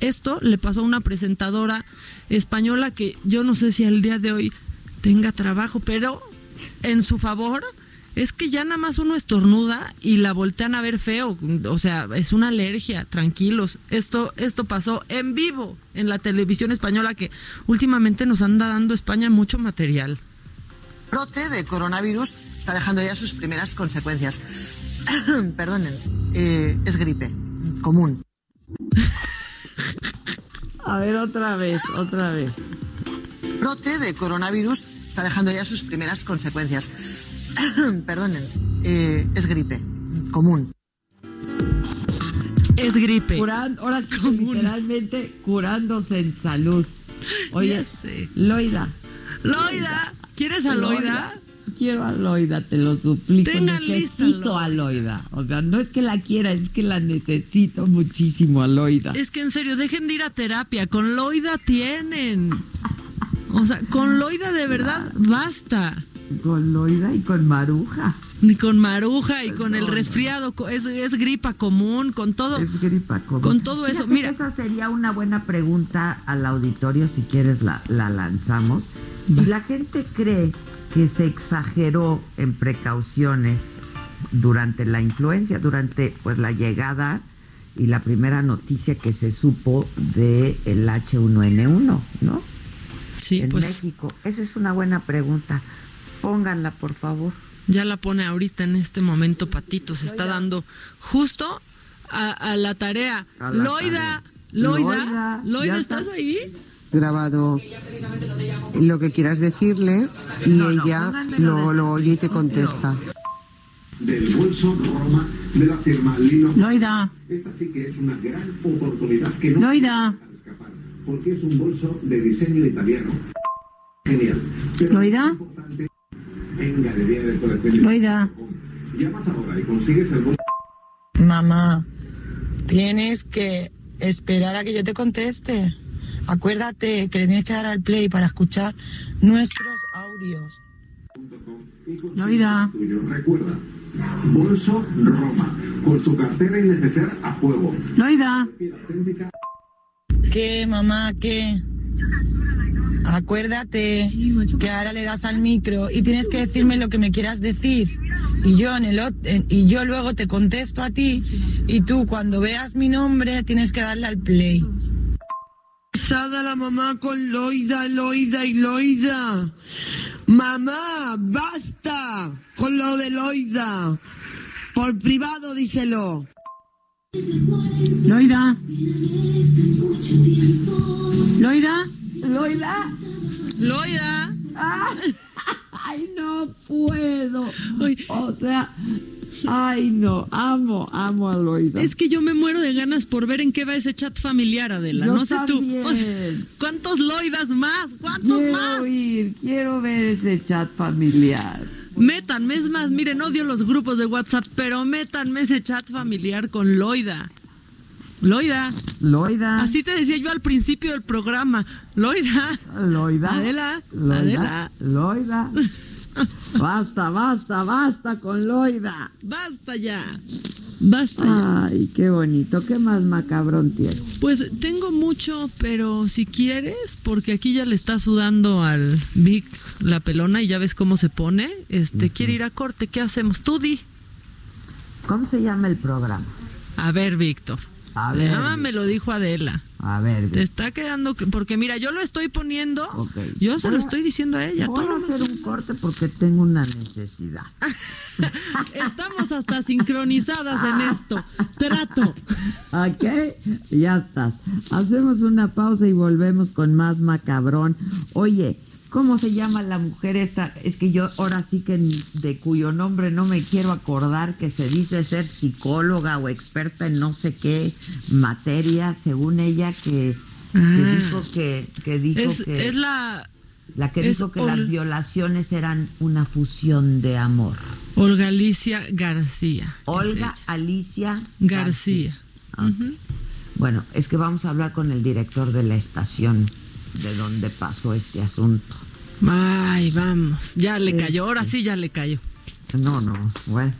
esto le pasó a una presentadora española que yo no sé si al día de hoy tenga trabajo, pero en su favor es que ya nada más uno estornuda y la voltean a ver feo, o sea, es una alergia, tranquilos. Esto esto pasó en vivo en la televisión española que últimamente nos anda dando España mucho material. brote de coronavirus está dejando ya sus primeras consecuencias. *coughs* Perdonen, eh, es gripe común. A ver, otra vez, otra vez. Brote de coronavirus está dejando ya sus primeras consecuencias. *coughs* Perdonen, eh, es gripe común. Es gripe. Curan- ahora sí, literalmente curándose en salud. Oye, Ya sé. Loida. Loida, ¿quieres a Loida? Quiero a Loida, te lo suplico. Tengan lista, necesito a Loida. O sea, no es que la quiera, es que la necesito muchísimo a Loida. Es que en serio, dejen de ir a terapia. Con Loida tienen. O sea, con Loida de verdad basta. Con Loida y con Maruja. Ni con Maruja y con el resfriado. co- Es, es gripa común, con todo. Es gripa común. Con todo eso. Mira, Esa sería una buena pregunta al auditorio, si quieres la, la lanzamos. Si la gente cree que se exageró en precauciones durante la influencia, durante pues la llegada y la primera noticia que se supo de el H1N1, ¿no? Sí, en pues- México. Esa es una buena pregunta. Pónganla, por favor. ya la pone ahorita en este momento, Patito. Se está dando justo a, a la tarea. A la Loida, tarea. Loida, Loida, Loida, ¿estás está. ahí? grabado lo que quieras decirle y No, no, ella lo, de- lo oye y te contesta. del bolso Roma de la firma Lino. Loida. Esta sí que es una gran oportunidad que no Loida. se puede dejar escapar, porque es un bolso de diseño italiano. Genial. Pero Loida. es importante en Galería del Colección. Loida. Llamas ahora y consigues el bolso. Mamá, tienes que esperar a que yo te conteste. Acuérdate que le tienes que dar al play para escuchar nuestros audios. Loida. Recuerda, bolso Roma, con su cartera y neceser a juego. Loida. ¿Qué, mamá? ¿Qué? Acuérdate que ahora le das al micro y tienes que decirme lo que me quieras decir. Y yo, en el, en- y yo luego te contesto a ti y tú cuando veas mi nombre tienes que darle al play. Pesada la mamá con Loida, Loida y Loida. Mamá, basta con lo de Loida. Por privado díselo. Loida. Loida. Loida. Loida. Ah, *laughs* ay, no puedo. O sea, ay, no. Amo, amo a Loida. Es que yo me muero de ganas por ver en qué va ese chat familiar, Adela. Yo no sé también. tú. O sea, ¿Cuántos Loidas más? ¿Cuántos quiero más? ir, quiero ver ese chat familiar. Métanme, es más, miren, odio los grupos de WhatsApp, pero métanme ese chat familiar con Loida. Loida. Loida. Así te decía yo al principio del programa. Loida. Loida. Adela. Loida. Adela. Loida. *laughs* Basta, basta, basta con Loida. Basta ya. Basta ya. Ay, qué bonito. ¿Qué más macabrón tiene? Pues tengo mucho, pero si quieres, porque aquí ya le está sudando al Vic la pelona y ya ves cómo se pone, este, quiere ir a corte, ¿qué hacemos? Tú di. ¿Cómo se llama el programa? A ver, Víctor. A ver, Ah, me lo dijo Adela. A ver, Te está quedando, que- porque mira, yo lo estoy poniendo, yo se lo Voy estoy diciendo a ella. Voy a hacer un *laughs* corte porque tengo una necesidad. *laughs* Estamos hasta sincronizadas en esto. Trato. *laughs* ¿Ok? Ya estás. Hacemos una pausa y volvemos con más macabrón. Oye, ¿cómo se llama la mujer esta? Es que yo ahora sí que de cuyo nombre no me quiero acordar, que se dice ser psicóloga o experta en no sé qué materia, según ella, que, que Ah. dijo que, que dijo Es, que es la la que dijo que Ol- las violaciones eran una fusión de amor. Olga Alicia García. Olga Alicia García. Bueno, es que vamos a hablar con el director de la estación de donde pasó este asunto. Ay, vamos. Ya le Este. cayó, ahora sí ya le cayó. No, no, bueno.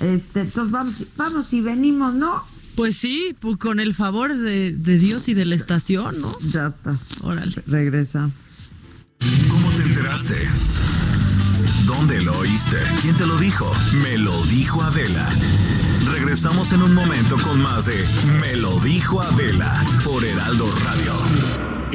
Este, entonces vamos, vamos y venimos, ¿no? Pues sí, pues con el favor de, de Dios y de la estación, ¿no? Ya estás. Órale. Regresa. ¿Cómo te enteraste? ¿Dónde lo oíste? ¿Quién te lo dijo? Me lo dijo Adela. Regresamos en un momento con más de Me lo dijo Adela por Heraldo Radio.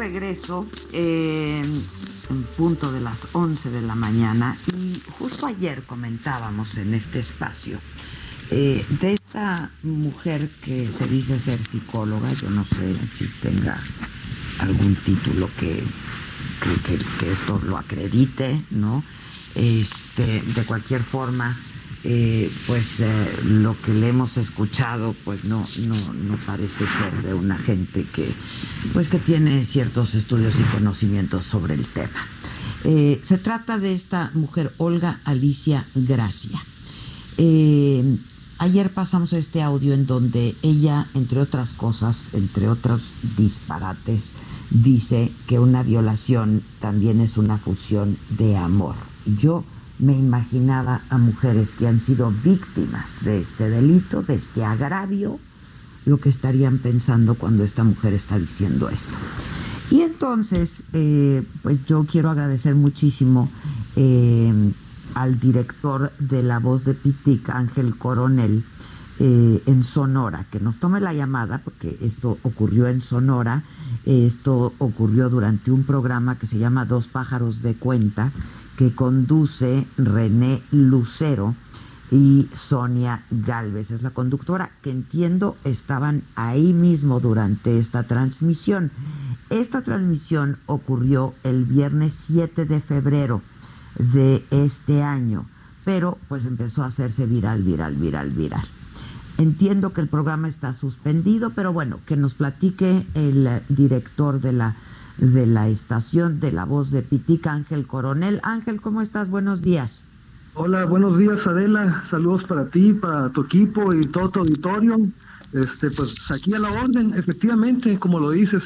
Regreso en punto de las 11 de la mañana y justo ayer comentábamos en este espacio eh, de esta mujer que se dice ser psicóloga, yo no sé si tenga algún título que, que, que- que esto lo acredite, ¿no? Este, de cualquier forma, eh, pues eh, lo que le hemos escuchado, pues no, no, no parece ser de una gente que, pues que tiene ciertos estudios y conocimientos sobre el tema. Eh, se trata de esta mujer, Olga Alicia Gracia. Ayer pasamos este audio en donde ella, entre otras cosas, entre otros disparates, dice que una violación también es una fusión de amor. Yo me imaginaba a mujeres que han sido víctimas de este delito, de este agravio, lo que estarían pensando cuando esta mujer está diciendo esto. Y entonces, eh, pues yo quiero agradecer muchísimo eh, al director de La Voz de Pitic, Ángel Coronel, eh, en Sonora, que nos tome la llamada, porque esto ocurrió en Sonora, eh, esto ocurrió durante un programa que se llama Dos pájaros de cuenta, que conduce René Lucero y Sonia Galvez, es la conductora, que entiendo estaban ahí mismo durante esta transmisión. Esta transmisión ocurrió el viernes 7 de febrero de este año, pero pues empezó a hacerse viral, viral, viral, viral. Entiendo que el programa está suspendido, pero bueno, que nos platique el director de la de la estación de la voz de Pitica, Ángel Coronel. Ángel, ¿cómo estás? Buenos días. Hola, buenos días Adela, saludos para ti, para tu equipo y todo tu auditorio. Este, pues aquí a la orden, efectivamente, como lo dices,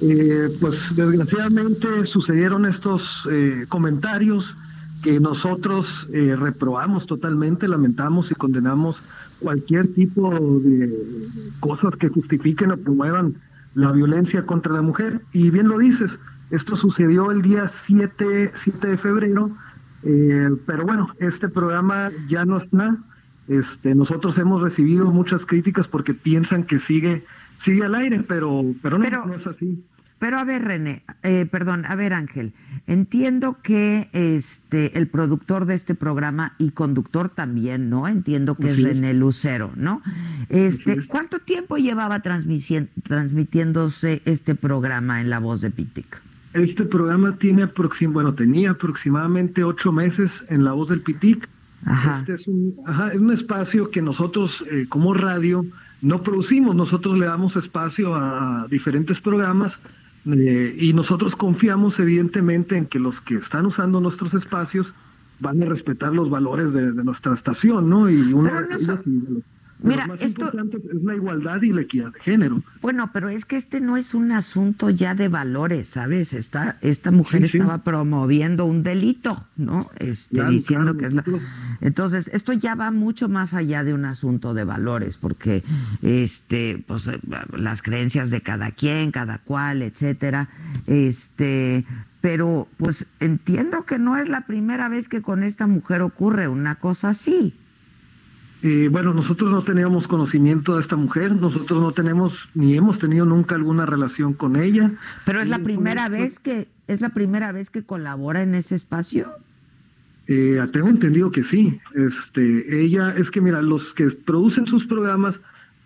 eh, pues desgraciadamente sucedieron estos eh, comentarios que nosotros eh, reprobamos totalmente, lamentamos y condenamos cualquier tipo de cosas que justifiquen o promuevan la violencia contra la mujer. Y bien lo dices, esto sucedió el día 7, 7 de febrero, eh, pero bueno, este programa ya no está. Este, nosotros hemos recibido muchas críticas porque piensan que sigue sigue al aire, pero pero no, no es así. Pero a ver, René, eh, perdón, a ver, Ángel, entiendo que este el productor de este programa y conductor también, ¿no? Entiendo que es. René Lucero, ¿no? Este, ¿cuánto tiempo llevaba transmitiéndose este programa en La Voz de Pitic? Este programa tiene aproxim bueno, tenía aproximadamente ocho meses en La Voz del Pitic. Este es un, ajá, es un espacio que nosotros eh, como radio no producimos, nosotros le damos espacio a diferentes programas eh, y nosotros confiamos evidentemente en que los que están usando nuestros espacios van a respetar los valores de, de nuestra estación, ¿no? Y uno de ellos y de los, de Mira, los más esto- importantes es la igualdad y la equidad de género. Bueno, pero es que este no es un asunto ya de valores, ¿sabes? Esta, esta mujer Sí, sí. estaba promoviendo un delito, ¿no? Este, Claro, diciendo claro, que es la... Entonces, esto ya va mucho más allá de un asunto de valores, porque este, pues eh, las creencias de cada quien, cada cual, etcétera, este, pero pues entiendo que no es la primera vez que con esta mujer ocurre una cosa así. Eh, bueno, nosotros no teníamos conocimiento de esta mujer, nosotros no tenemos ni hemos tenido nunca alguna relación con ella. Pero es la Eh, primera vez que es la primera vez que colabora en ese espacio. Eh, tengo entendido que sí. Este, ella es que mira, los que producen sus programas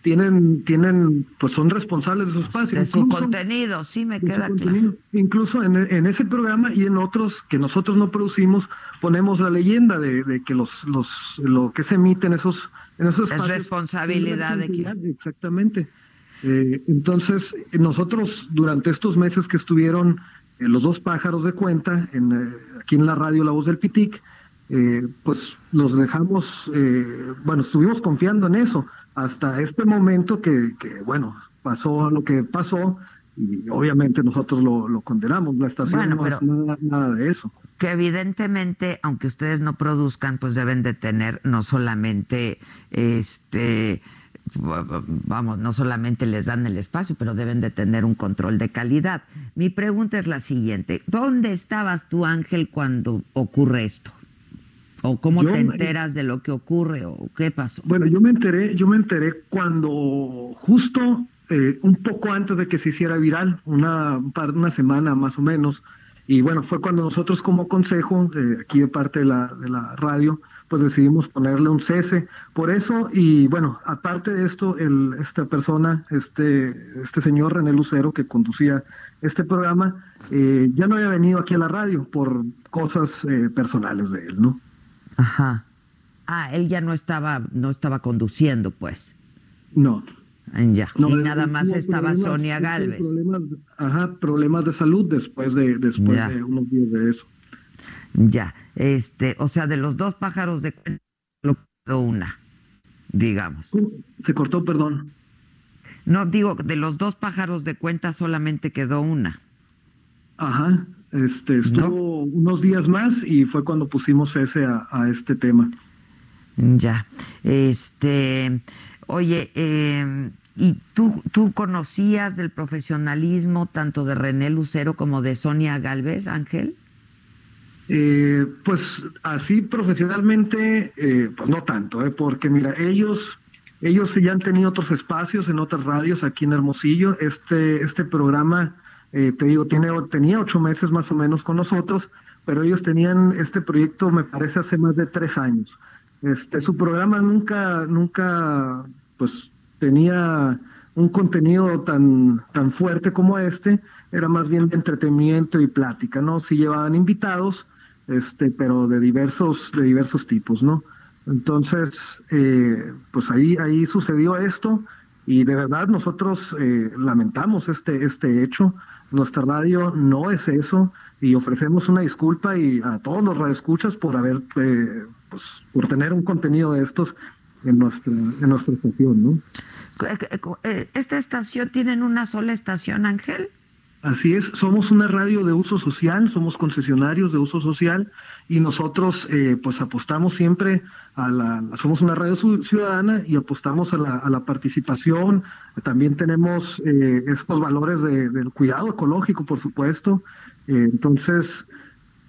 tienen, tienen, pues son responsables de su espacio. De su Incluso- contenido, sí me queda claro. Incluso en, en ese programa y en otros que nosotros no producimos, ponemos la leyenda de, de que los, los, lo que se emite en esos, en esos Es espacios responsabilidad de quien. Exactamente. Eh, entonces, nosotros durante estos meses que estuvieron eh, los dos pájaros de cuenta, en, eh, aquí en la radio La Voz del Pitic, pues los dejamos, bueno, estuvimos confiando en eso hasta este momento que, que, bueno, pasó lo que pasó y obviamente nosotros lo, condenamos, la estación no es nada, nada, de eso. Que evidentemente, aunque ustedes no produzcan, pues deben de tener no solamente este vamos, no solamente les dan el espacio, pero deben de tener un control de calidad. Mi pregunta es la siguiente, ¿dónde estabas tú, Ángel, cuando ocurre esto? ¿O cómo te enteras de lo que ocurre o qué pasó? Bueno, yo me enteré, yo me enteré cuando justo eh, un poco antes de que se hiciera viral, una, una semana más o menos, y bueno, fue cuando nosotros como consejo, aquí de parte de la, de la radio, pues decidimos ponerle un cese por eso y bueno, aparte de esto, el, esta persona, este, este señor René Lucero que conducía este programa, eh, ya no había venido aquí a la radio por cosas eh, personales de él, ¿no? Ajá. Ah, él ya no estaba, no estaba conduciendo, pues. No. Ya. y nada más estaba Sonia Galvez. Problemas, ajá, problemas de salud después de, después de unos días de eso. Ya, este, o sea, de los dos pájaros de cuenta, lo quedó una, digamos. Se cortó, perdón. No, digo, de los dos pájaros de cuenta solamente quedó una. Ajá, este, estuvo unos días más y fue cuando pusimos ese a, este tema. Ya, este, oye, eh, ¿y tú, tú conocías del profesionalismo tanto de René Lucero como de Sonia Galvez, Ángel? Eh, pues así profesionalmente, eh, pues no tanto, eh, porque mira, ellos, ellos ya han tenido otros espacios en otras radios aquí en Hermosillo. Este, este programa, te digo, tiene, tenía ocho meses más o menos con nosotros, pero ellos tenían este proyecto, me parece, hace más de tres años. Este, su programa nunca, nunca, pues tenía un contenido tan, tan fuerte como este, era más bien de entretenimiento y plática, ¿no? Si llevaban invitados, este, pero de diversos, de diversos tipos, ¿no? Entonces, eh, pues ahí, ahí sucedió esto y de verdad nosotros eh, lamentamos este, este hecho. Nuestra radio no es eso y ofrecemos una disculpa y a todos los radioescuchas por haber, eh, pues, por tener un contenido de estos en nuestra, en nuestra estación, ¿no? ¿Esta estación tienen una sola estación, Ángel? Así es, somos una radio de uso social, somos concesionarios de uso social y nosotros eh, pues apostamos siempre a la, somos una radio ciudadana y apostamos a la, participación, también tenemos eh, estos valores del cuidado ecológico, por supuesto, eh, entonces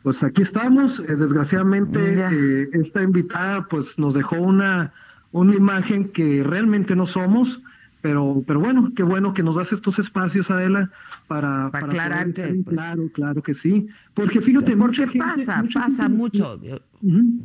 pues aquí estamos, desgraciadamente esta invitada pues nos dejó una, una imagen que realmente no somos, pero, pero bueno, qué bueno que nos das estos espacios, Adela, para, para, aclarar que. Pues, claro, claro que sí. Porque fíjate, porque pasa, pasa mucho.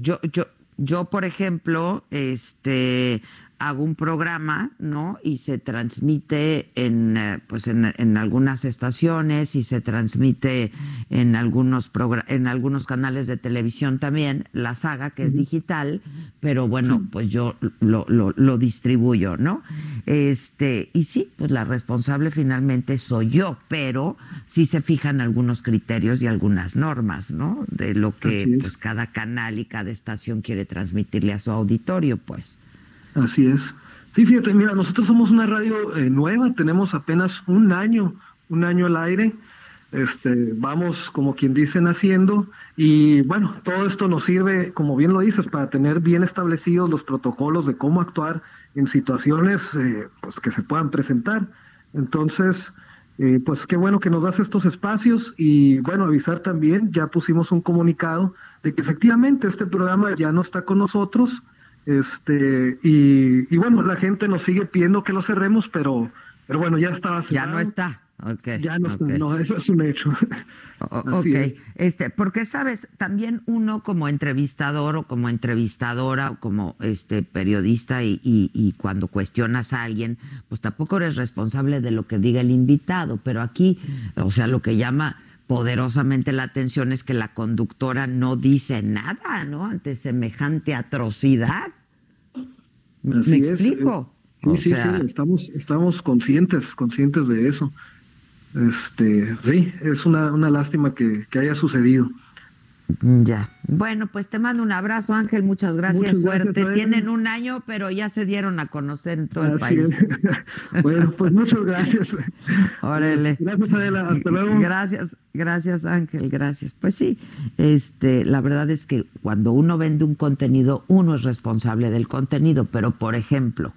Yo, yo, yo, por ejemplo, este hago un programa, ¿no? Y se transmite en, eh, pues en, algunas estaciones y se transmite en algunos en algunos canales de televisión también, la saga que es digital, pero bueno, pues yo lo, lo, lo, distribuyo, ¿no? Este, y sí, pues la responsable finalmente soy yo, pero sí se fijan algunos criterios y algunas normas, ¿no? De lo que pues cada canal y cada estación quiere transmitirle a su auditorio, pues. Así es. Sí, fíjate, mira, nosotros somos una radio eh, nueva, tenemos apenas un año, un año al aire. Este, vamos, como quien dice, naciendo. Y bueno, todo esto nos sirve, como bien lo dices, para tener bien establecidos los protocolos de cómo actuar en situaciones eh, pues, que se puedan presentar. Entonces, eh, pues qué bueno que nos das estos espacios y bueno, avisar también, ya pusimos un comunicado de que efectivamente este programa ya no está con nosotros, este, y, bueno, la gente nos sigue pidiendo que lo cerremos, pero, pero bueno, ya estaba cerrado. Ya no está. Okay, ya no está, no, eso es un hecho. ok, este, porque sabes, también uno como entrevistador o como entrevistadora o como este periodista y, y, y, cuando cuestionas a alguien, pues tampoco eres responsable de lo que diga el invitado, pero aquí, o sea, lo que llama poderosamente la atención es que la conductora no dice nada, ¿no? Ante semejante atrocidad. ¿Me explico? Sí, sí, sí, estamos, estamos conscientes, conscientes de eso. Este, sí, es una, una lástima que, que haya sucedido. Ya. Bueno, pues te mando un abrazo, Ángel. Muchas gracias. Suerte. Tienen un año, pero ya se dieron a conocer en todo el país. *laughs* bueno, pues muchas gracias. *laughs* Órale. Gracias, Adela. Hasta luego. Gracias, gracias, Ángel. Gracias. Pues sí, este, la verdad es que cuando uno vende un contenido, uno es responsable del contenido. Pero, por ejemplo,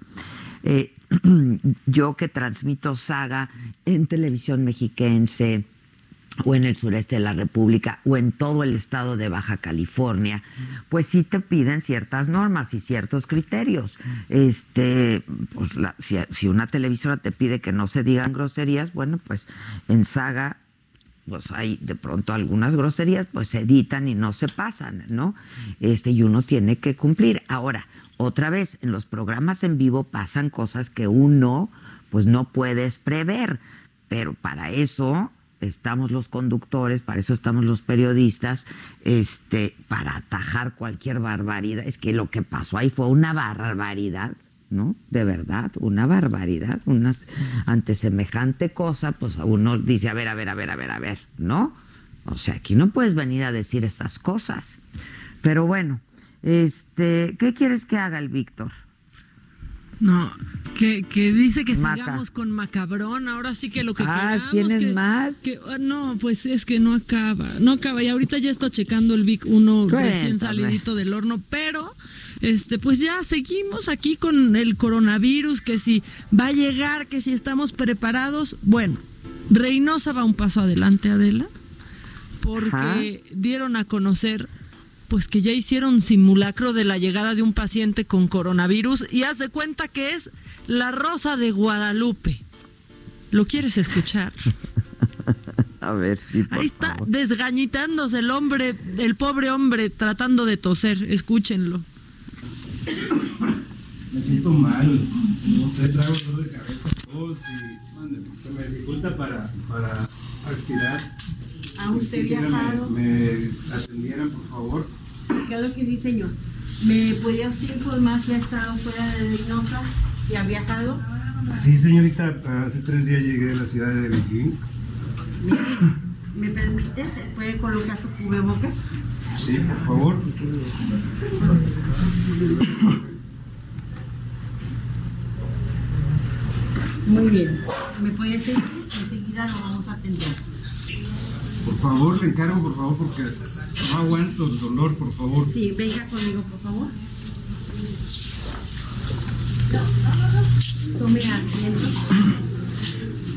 eh, *clears throat* yo que transmito saga en televisión mexiquense o en el sureste de la República o en todo el estado de Baja California, pues sí te piden ciertas normas y ciertos criterios. Este, pues si, si, una televisora te pide que no se digan groserías, bueno, pues en saga pues hay de pronto algunas groserías, pues se editan y no se pasan, ¿no? Este, y uno tiene que cumplir. Ahora, otra vez, en los programas en vivo pasan cosas que uno, pues no puedes prever, pero para eso estamos los conductores, para eso estamos los periodistas, este, para atajar cualquier barbaridad. Es que lo que pasó ahí fue una barbaridad, ¿no? De verdad, una barbaridad. Unas, ante semejante cosa, pues uno dice, a ver, a ver, a ver, a ver, a ver, ¿no? O sea, aquí no puedes venir a decir estas cosas. Pero bueno, este, ¿qué quieres que haga el Víctor? No, que, que dice que sigamos con Macabrón, ahora sí que lo que ah, queramos. ¿tienes más? Ah, no, pues es que no acaba, no acaba. Y ahorita ya está checando el Vic uno recién salidito del horno, pero este, pues ya seguimos aquí con el coronavirus, que si va a llegar, que si estamos preparados. Bueno, Reynosa va un paso adelante, Adela, porque dieron a conocer pues que ya hicieron simulacro de la llegada de un paciente con coronavirus y haz de cuenta que es la Rosa de Guadalupe. ¿Lo quieres escuchar? *laughs* A ver, sí. Ahí está desgañitándose el hombre, el pobre hombre tratando de toser. Escúchenlo. Me siento mal, no sé, traigo dolor de cabeza, tos y se me dificulta para, para respirar. ¿A usted viajado? Me, me atendieran, por favor. ¿Qué es lo que dice señor? ¿Me podía usted informar si ha estado fuera de Reynosa? ¿Si ha viajado? Sí, señorita, hace tres días llegué de la ciudad de Beijing. ¿Me permite? ¿Se puede colocar su cubrebocas? Sí, por favor. Muy bien. ¿Me puede decir? Enseguida lo vamos a atender. Por favor, le encargo, por favor, porque no aguanto el dolor, por favor. Sí, venga conmigo, por favor. Tome asiento.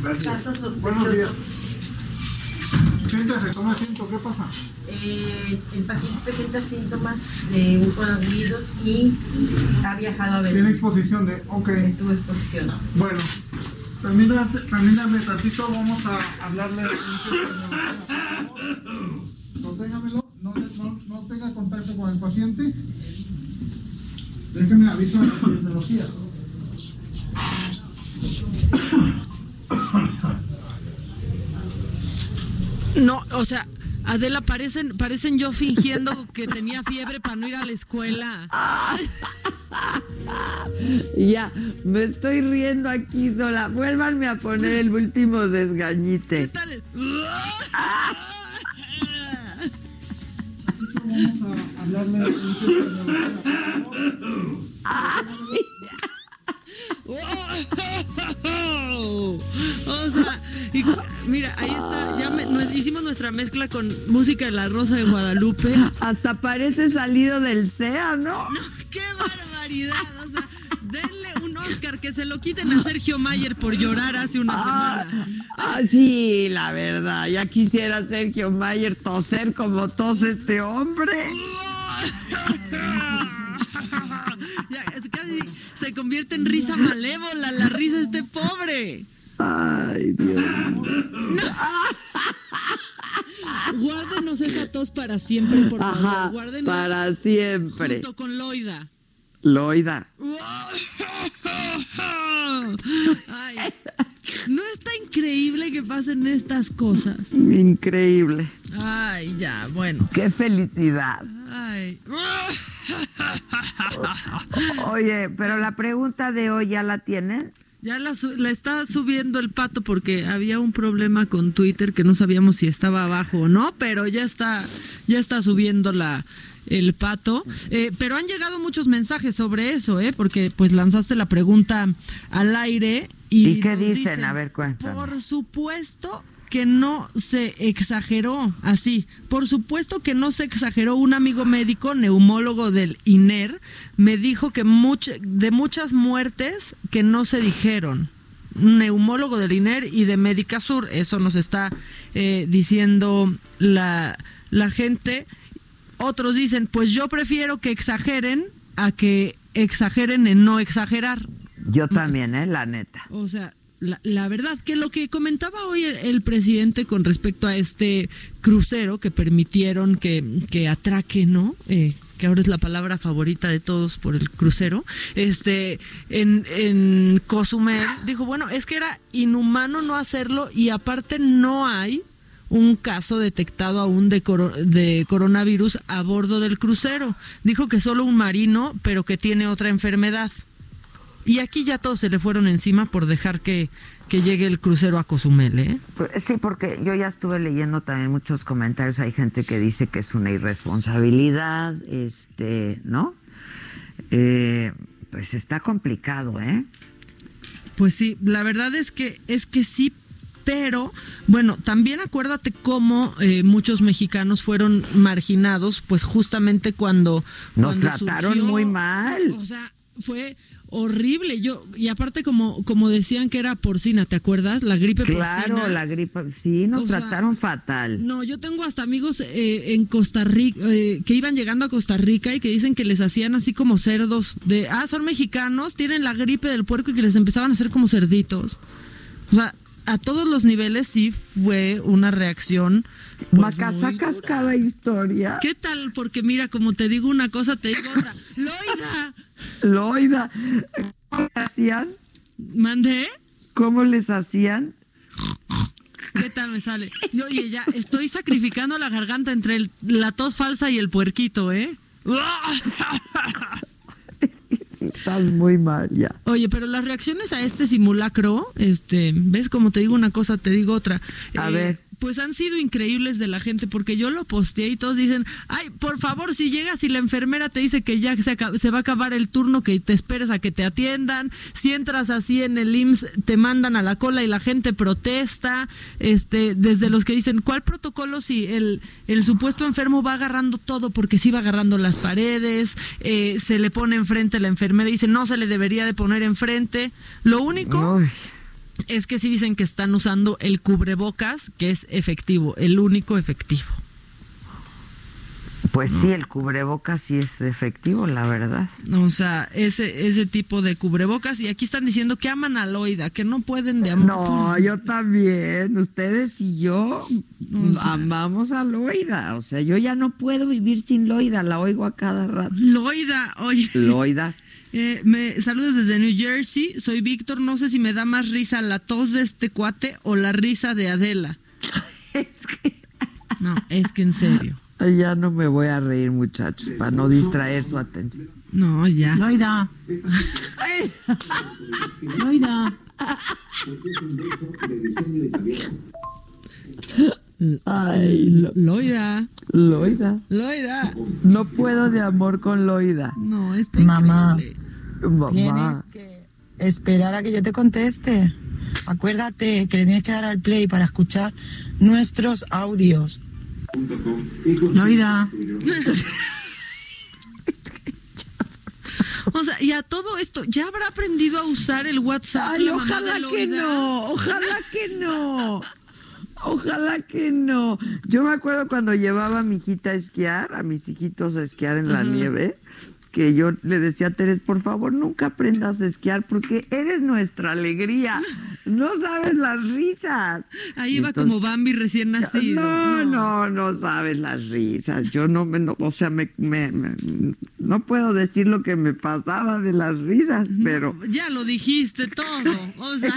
Gracias. Buenos días. Siéntase, toma asiento, ¿qué pasa? Eh, el paciente presenta síntomas de un coronavirus y ha viajado a ver. Tiene exposición de, ok. Estuvo exposición. Bueno, permítame, permítame tantito, vamos a hablarle. Conténgamelo, no, no, no tenga contacto con el paciente. Déjeme aviso a la epidemiología. No, o sea, Adela, parecen, parecen yo fingiendo que tenía fiebre para no ir a la escuela. *laughs* ya, me estoy riendo aquí sola. Vuélvanme a poner el último desgañite. ¿Qué tal? Vamos a hablarle o sea, y, mira, ahí está, ya me, nos, hicimos nuestra mezcla con música de la Rosa de Guadalupe. Hasta parece salido del SEA, ¿no? No, qué barbaridad, o sea, denle un Oscar, que se lo quiten a Sergio Mayer por llorar hace una Ah, semana. ah, sí, la verdad, ya quisiera Sergio Mayer toser como tose este hombre. *laughs* Ya, es casi se convierte en risa malévola la risa de este pobre. Ay, Dios. Guárdenos esa tos para siempre, por favor. Ajá, Guárdenla para siempre. junto con Loida. Loida. *laughs* Ay, ¿No está increíble que pasen estas cosas? Increíble. Ay, ya, bueno. Qué felicidad. Ay. *laughs* Oye, pero la pregunta de hoy ya la tienen. Ya la, la, está subiendo el pato porque había un problema con Twitter que no sabíamos si estaba abajo o no, pero ya está, ya está subiendo la, el pato. Eh, pero han llegado muchos mensajes sobre eso, ¿eh? Porque pues lanzaste la pregunta al aire. ¿Y, qué dicen? A ver, cuéntame. Por supuesto que no se exageró así. Por supuesto que no se exageró. Un amigo médico, neumólogo del INER, me dijo que de muchas muertes que no se dijeron. Neumólogo del INER y de Médica Sur. Eso nos está eh, diciendo la, la gente. Otros dicen, pues yo prefiero que exageren a que exageren en no exagerar. Yo también, ¿eh? La neta. O sea, la, verdad que lo que comentaba hoy el, presidente con respecto a este crucero que permitieron que, que atraque, ¿no? Eh, que ahora es la palabra favorita de todos por el crucero, este, en, en Cozumel, dijo, bueno, es que era inhumano no hacerlo y aparte no hay un caso detectado aún de, de coronavirus a bordo del crucero. Dijo que solo un marino, pero que tiene otra enfermedad. Y aquí ya todos se le fueron encima por dejar que, que llegue el crucero a Cozumel, ¿eh? Sí, porque yo ya estuve leyendo también muchos comentarios. Hay gente que dice que es una irresponsabilidad, este, ¿no? Eh, pues está complicado, ¿eh? Pues sí, la verdad es que es que sí, pero bueno, también acuérdate cómo eh, muchos mexicanos fueron marginados, pues justamente cuando nos trataron muy mal. O sea, fue horrible. Yo y aparte como como decían que era porcina, ¿te acuerdas? La gripe porcina. Claro, la gripe, sí, nos trataron fatal. No, yo tengo hasta amigos eh, en Costa Rica eh, que iban llegando a Costa Rica y que dicen que les hacían así como cerdos de, ah, son mexicanos, tienen la gripe del puerco y que les empezaban a hacer como cerditos. O sea, a todos los niveles sí fue una reacción. Pues, Macasacas cada historia. ¿Qué tal? Porque mira, como te digo una cosa, te digo otra. Loida. Loida. ¿Cómo les hacían? ¿Mandé? ¿Cómo les hacían? ¿Qué tal me sale? oye, ya estoy sacrificando la garganta entre la tos falsa y el puerquito, ¿eh? Estás muy mal ya. Oye, pero las reacciones a este simulacro, este, ves como te digo una cosa, te digo otra. A eh, ver pues han sido increíbles de la gente porque yo lo posteé y todos dicen, ay, por favor, si llegas y la enfermera te dice que ya se, va a acabar el turno, que te esperes a que te atiendan, si entras así en el IMSS te mandan a la cola y la gente protesta, este, desde los que dicen, ¿cuál protocolo si el, el supuesto enfermo va agarrando todo porque sí va agarrando las paredes, eh, se le pone enfrente la enfermera y dice, no se le debería de poner enfrente, lo único es que sí dicen que están usando el cubrebocas, que es efectivo, el único efectivo. Pues sí, el cubrebocas sí es efectivo, la verdad. O sea, ese, ese tipo de cubrebocas. Y aquí están diciendo que aman a Loida, que no pueden de amor. No, yo también. Ustedes y yo amamos a Loida. O sea, yo ya no puedo vivir sin Loida. La oigo a cada rato. Loida, oye. Loida. Eh, me saludos desde New Jersey. Soy Víctor. No sé si me da más risa la tos de este cuate o la risa de Adela. *laughs* es que... No, es que en serio. Ya no me voy a reír, muchachos, para no distraer su atención. No, ya. Loida. Loida. Ay, Loida. Loida. Loida. No puedo de amor con Loida. No, está Mamá. Mamá. Tienes que esperar a que yo te conteste. Acuérdate que le tienes que dar al play para escuchar nuestros audios. Loida. *laughs* O sea, y a todo esto, ¿ya habrá aprendido a usar el WhatsApp? Ay, ojalá que no, ojalá que no. Ojalá que no. Yo me acuerdo cuando llevaba a mi hijita a esquiar, a mis hijitos a esquiar en la nieve, que yo le decía a Teres, por favor, nunca aprendas a esquiar porque eres nuestra alegría. No sabes las risas. Ahí va como Bambi recién nacido. No, no, no, sabes las risas. Yo no, me, o sea, me, no puedo decir lo que me pasaba de las risas, pero... ya lo dijiste todo. *laughs* O sea...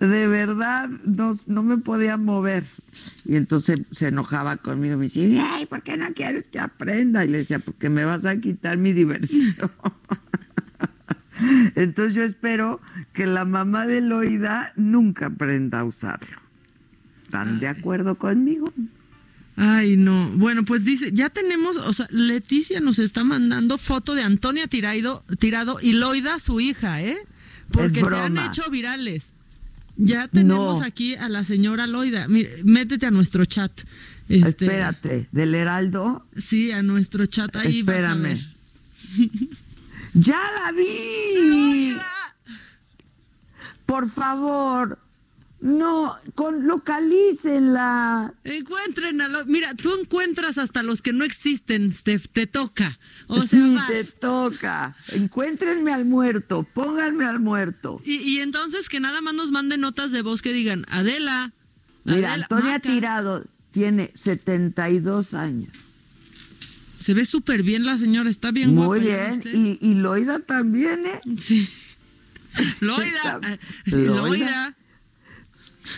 de verdad no, no me podía mover. Y entonces se enojaba conmigo, me decía, ay, ¿por qué no quieres que aprenda? Y le decía, porque me vas a quitar mi diversión. *laughs* Entonces yo espero que la mamá de Loida nunca aprenda a usarlo. ¿Están de acuerdo conmigo? Ay, no. Bueno, pues dice, ya tenemos, o sea, Leticia nos está mandando foto de Antonia Tirado, tirado y Loida, su hija, ¿eh? Porque se han hecho virales. Ya tenemos aquí a la señora Loida. Mire, métete a nuestro chat. Este, Espérate, ¿del Heraldo? Sí, a nuestro chat ahí Espérame. *laughs* ¡Ya la vi! Por favor, no, con, localícenla. Encuentren a los. Mira, tú encuentras hasta los que no existen, Steph, te toca. O sea, sí, te toca. Encuéntrenme al muerto, pónganme al muerto. Y, entonces que nada más nos manden notas de voz que digan, Adela. Mira, Antonia Tirado tiene 72 años. Se ve súper bien la señora, está bien Muy bien, y, y Loida también, ¿eh? Sí. *laughs* Loida. Loida.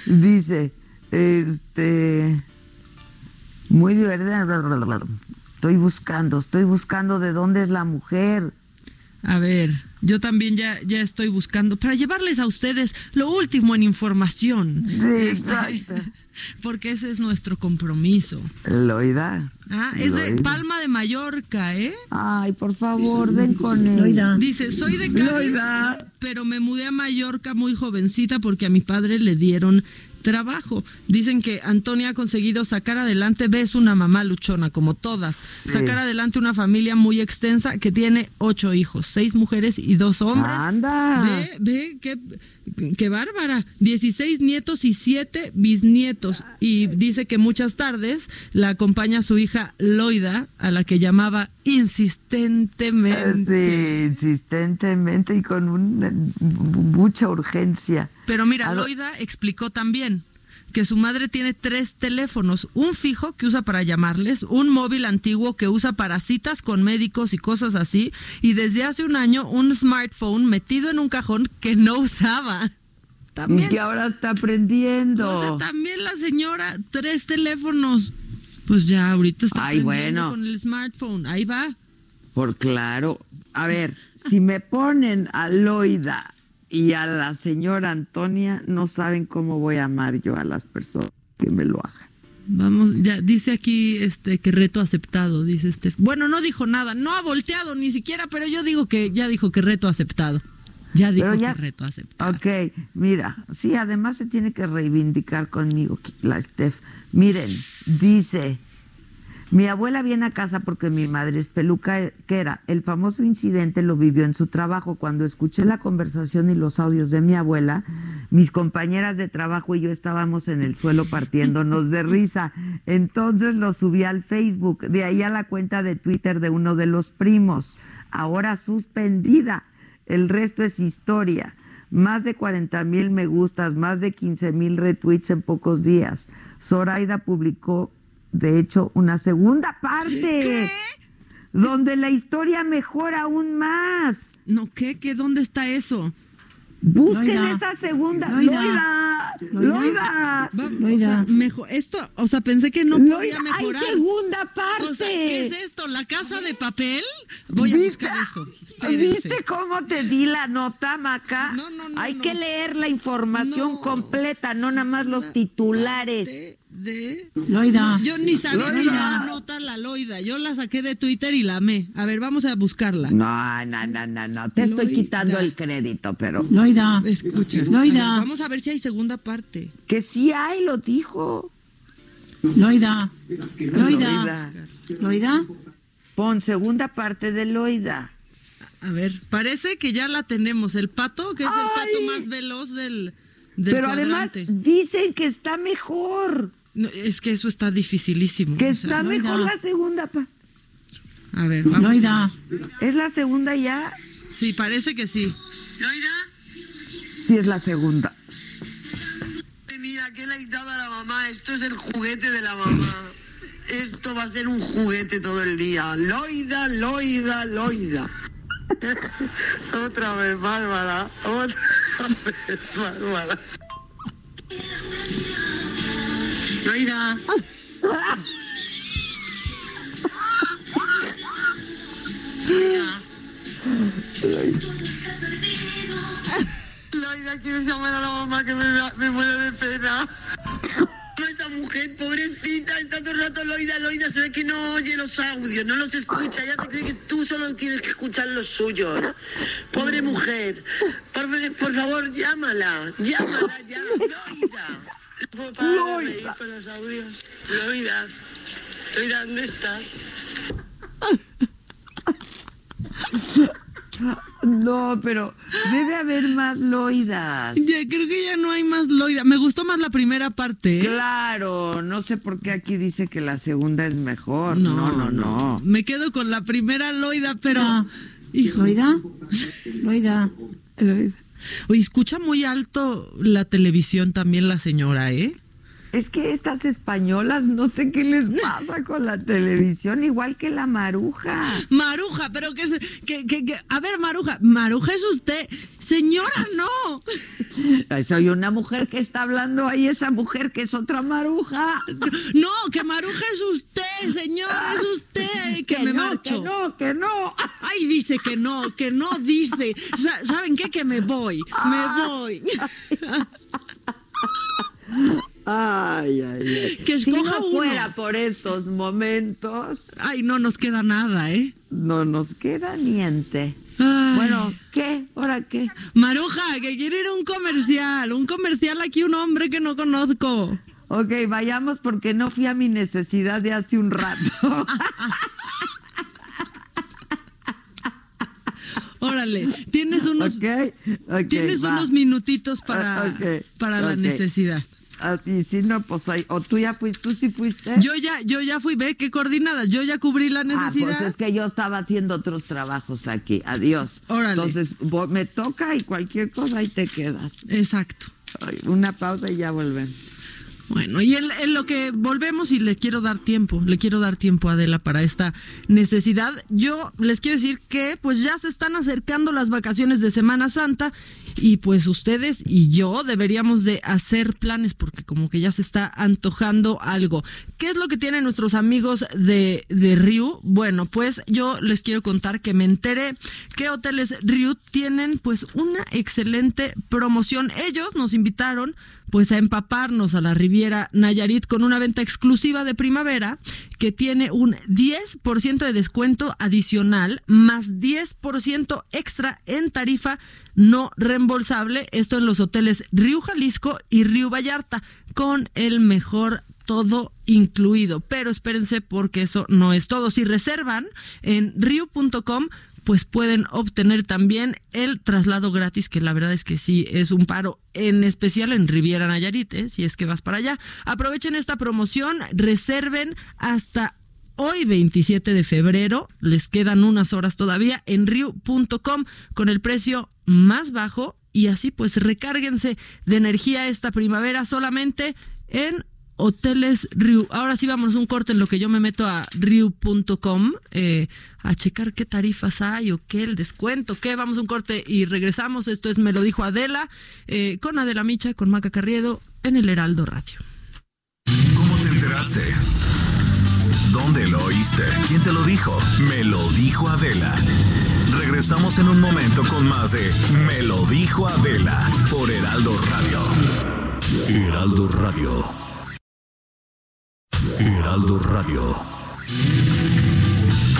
Dice, este, muy divertida. Estoy buscando, estoy buscando de dónde es la mujer. A ver, yo también ya, ya estoy buscando para llevarles a ustedes lo último en información. Sí, este, exacto. *laughs* Porque ese es nuestro compromiso. Loida. Ah, es de Palma de Mallorca, ¿eh? Ay, por favor, den con él. Dice, soy de Cádiz, pero me mudé a Mallorca muy jovencita porque a mi padre le dieron trabajo. Dicen que Antonia ha conseguido sacar adelante, ves una mamá luchona, como todas, sacar adelante una familia muy extensa que tiene ocho hijos, seis mujeres y dos hombres. ¡Anda! Ve, ve, qué, qué bárbara. Dieciséis nietos y siete bisnietos. Y dice que muchas tardes la acompaña su hija Loida, a la que llamaba insistentemente. Sí, insistentemente y con mucha urgencia. Pero mira, Loida explicó también que su madre tiene tres teléfonos, un fijo que usa para llamarles, un móvil antiguo que usa para citas con médicos y cosas así, y desde hace un año un smartphone metido en un cajón que no usaba. También. Y que ahora está aprendiendo. O sea, también la señora, tres teléfonos. Pues ya ahorita está Ay, bueno. con el smartphone. Ahí va. Por claro. A ver, si me ponen a Loida y a la señora Antonia, no saben cómo voy a amar yo a las personas que me lo hagan. Vamos, ya dice aquí este que reto aceptado, dice este. Bueno, no dijo nada, no ha volteado ni siquiera, pero yo digo que ya dijo que reto aceptado. Ya dijo que reto aceptado. Ok, mira, sí, además se tiene que reivindicar conmigo la Steph. Miren, dice, mi abuela viene a casa porque mi madre es peluca, que el famoso incidente lo vivió en su trabajo. Cuando escuché la conversación y los audios de mi abuela, mis compañeras de trabajo y yo estábamos en el suelo partiéndonos de risa. Entonces lo subí al Facebook, de ahí a la cuenta de Twitter de uno de los primos, ahora suspendida. El resto es historia. Más de 40 mil me gustas, más de 15 mil retweets en pocos días. Zoraida publicó de hecho, una segunda parte. Donde la historia mejora aún más. No, ¿qué? ¿Qué? ¿Dónde está eso? Busquen esa segunda. Loida. Loida. Loida. mejor, esto, o sea, pensé que no podía mejorar. Hay segunda parte. ¿qué es esto? ¿La casa de papel? Voy a buscar esto. ¿Viste cómo te di la nota, Maca? No, no, no. Hay que leer la información completa, no nada más los titulares de Loida. Yo ni sabía que la nota la Loida. Yo la saqué de Twitter y la amé. A ver, vamos a buscarla. No, no, no, no, no. Te estoy quitando el crédito, pero. Loida. Escucha. Loida. vamos a ver si hay segunda parte. Que sí hay, lo dijo. Loida. Loida. Loida. Pon segunda parte de Loida. A ver, parece que ya la tenemos. El pato, que es el pato más veloz del. Pero además dicen que está mejor. Es que eso está dificilísimo. Que está mejor la segunda. Pa. A ver, vamos. Loida. ¿Es la segunda ya? Sí, parece que sí. ¿Loida? Sí, es la segunda. Mira, ¿qué le ha dado a la mamá? Esto es el juguete de la mamá. Esto va a ser un juguete todo el día. Loida, Loida, Loida. *laughs* Otra vez, Bárbara. Otra vez, Bárbara. Loida. Loida, quiero llamar a la mamá que me, me muero de pena. Esa mujer, pobrecita, está todo el rato Loida, Loida, se ve que no oye los audios, no los escucha, ya se cree que tú solo tienes que escuchar los suyos. Pobre mujer, por, por favor, llámala, llámala ya, Loida. No con los audios. Loida, Loida, ¿dónde estás? No, pero debe haber más loidas. Ya creo que ya no hay más loida. Me gustó más la primera parte. ¿eh? Claro, no sé por qué aquí dice que la segunda es mejor. No, no, no. Me quedo con la primera loida, pero. Hijo. ¿Loida? Loida. Loida. Oye, escucha muy alto la televisión también la señora, ¿eh? Es que estas españolas no sé qué les *laughs* pasa con la televisión, igual que la maruja. Maruja, pero que, es- que, que, que- a ver, Maruja, Maruja es usted, señora, no. *laughs* Soy una mujer que está hablando ahí, esa mujer que es otra maruja. *laughs* No, que Maruja es usted, señora, es usted, que, me no, marcho. que no, que no. Ay, dice que no, que no dice. Sa- ¿Saben qué? Que me voy, me voy. Ay, ay, ay. Que si escoja no uno. fuera por estos momentos, Ay, no nos queda nada, ¿eh? no nos queda niente. Ay. Bueno, ¿qué? ¿Ahora qué? Maruja, que quiere ir a un comercial, un comercial aquí, un hombre que no conozco. Ok, vayamos porque no fui a mi necesidad de hace un rato. *laughs* Órale, tienes unos, ok, ok, tienes va. unos minutitos para, para la necesidad. Así, si no, pues ahí, o tú ya fuiste, tú sí fuiste. Yo ya, yo ya fui, ve qué coordinada, yo ya cubrí la Ah, necesidad. pues es que yo estaba haciendo otros trabajos aquí. Adiós. Órale. Entonces, me toca y cualquier cosa ahí te quedas. Exacto. Una pausa y ya volvemos. Bueno, y en, lo que volvemos y le quiero dar tiempo, le quiero dar tiempo a Adela para esta necesidad. Yo les quiero decir que pues ya se están acercando las vacaciones de Semana Santa y pues ustedes y yo deberíamos de hacer planes porque como que ya se está antojando algo. ¿Qué es lo que tienen nuestros amigos de, de Ryu? Bueno, pues yo les quiero contar que me enteré que Hoteles Ryu tienen pues una excelente promoción. Ellos nos invitaron pues a empaparnos a la Riviera Nayarit con una venta exclusiva de primavera que tiene un 10% de descuento adicional más 10% extra en tarifa no reembolsable, esto en los hoteles Río Jalisco y Río Vallarta con el mejor todo incluido. Pero espérense porque eso no es todo. Si reservan en rio.com pues pueden obtener también el traslado gratis, que la verdad es que sí es un paro, en especial en Riviera Nayarit, ¿eh? si es que vas para allá. Aprovechen esta promoción, reserven hasta hoy 27 de febrero, les quedan unas horas todavía en riu.com con el precio más bajo y así pues recárguense de energía esta primavera solamente en Hoteles Riu. Ahora sí vamos un corte en lo que yo me meto a riu.com eh, a checar qué tarifas hay o qué el descuento, qué. Vamos un corte y regresamos. Esto es Me lo dijo Adela eh, con Adela Micha, con Maca Carriedo en el Heraldo Radio. ¿Cómo te enteraste? ¿Dónde lo oíste? ¿Quién te lo dijo? Me lo dijo Adela. Regresamos en un momento con más de Me lo dijo Adela por Heraldo Radio. Heraldo Radio. Heraldo Radio.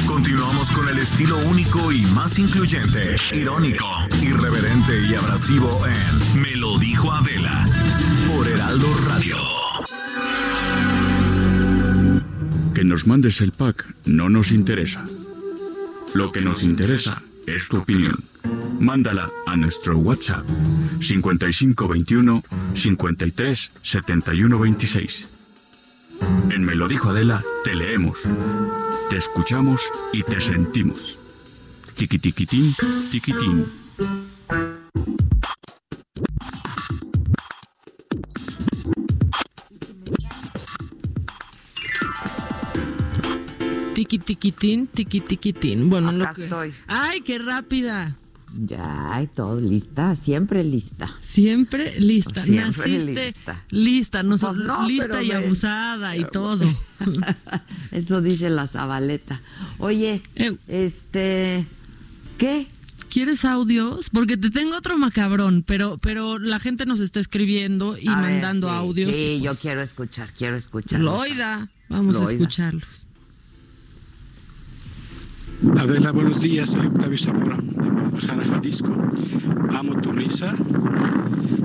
Continuamos con el estilo único y más incluyente, irónico, irreverente y abrasivo en Me lo dijo Adela por Heraldo Radio. Que nos mandes el pack no nos interesa. Lo que nos interesa es tu opinión. Mándala a nuestro WhatsApp 5521 53 71 26. En Me lo dijo Adela, te leemos, te escuchamos y te sentimos. Tiki tiquitín, tiquitín. Tiki tiquitín, tiki tiquitín. Bueno, lo Acá que. estoy. ¡Ay, qué rápida! Ya, y todo lista, siempre lista. Siempre lista. Siempre Naciste lista. lista, no, Pues no, lista y me- abusada y todo. *laughs* Eso dice la Zabaleta. Oye, este, ¿qué? ¿Quieres audios? Porque te tengo otro macabrón, pero, pero la gente nos está escribiendo y A ver, mandando sí, audios. Sí, yo pues, quiero escuchar, quiero escuchar. Loida, vamos a escucharlos. Adela, buenos días. Soy Octavio Zamora de Guadalajara, Jalisco. Amo tu risa.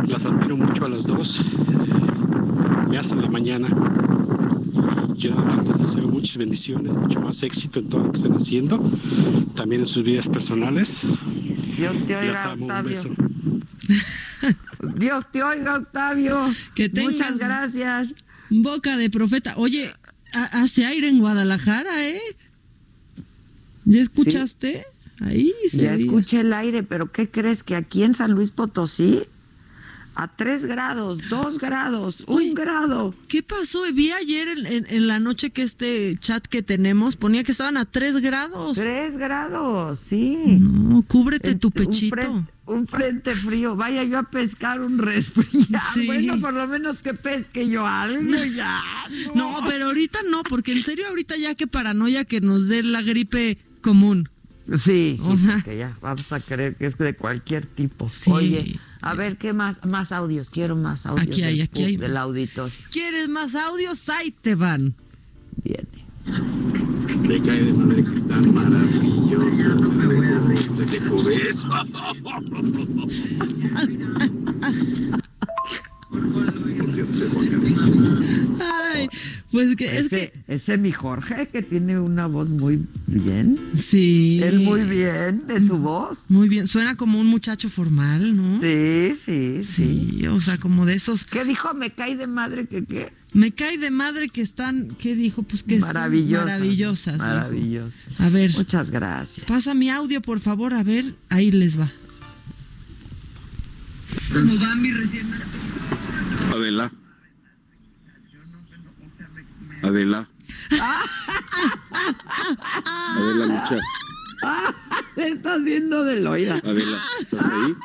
Las admiro mucho a las dos. Eh, me hacen la mañana. Y yo les deseo muchas bendiciones, mucho más éxito en todo lo que estén haciendo. También en sus vidas personales. Dios te Las oiga, amo. Un Octavio. beso. *laughs* Dios te oiga, Octavio. Que Muchas gracias. Boca de profeta. Oye, ha- hace aire en Guadalajara, ¿eh? ¿Ya escuchaste? Ahí se Ya escuché el aire, pero ¿qué crees que aquí en San Luis Potosí? A tres grados, dos grados, un grado. ¿Qué pasó? Vi ayer en, en- en la noche que este chat que tenemos ponía que estaban a 3 grados. Tres grados, sí. No, cúbrete tu Un pechito. un frente frío. Vaya yo a pescar un resfriado. Sí. Bueno, por lo menos que pesque yo algo ya. *laughs* No, pero ahorita no, porque en serio ahorita ya que paranoia que nos dé la gripe común. Sí, O sí, sea- porque ya vamos a creer que es de cualquier tipo. Sí. Oye, a ver, ¿qué más? Más audios, quiero más audios. Aquí hay, del aquí hay. Del auditor. ¿Quieres más audios? Ahí te van. Me cae de madre que está maravilloso. Soy Juan Carlos. Ay, pues que es ese, ese mi Jorge que tiene una voz muy bien. Sí. Él muy bien de su voz. Muy bien, suena como un muchacho formal, ¿no? Sí, sí, sí. o sea, como de esos. ¿Qué dijo? Me cae de madre que qué. Me cae de madre que están, ¿qué dijo? Pues que Maravillosas. maravillosas. Maravillosas. A ver. Muchas gracias. Pasa mi audio, por favor, a ver, ahí les va. ¿Cómo va mi recién Adela. Adela. Adela, lucha. *laughs* Le está haciendo de loida. Adela, ¿estás ahí?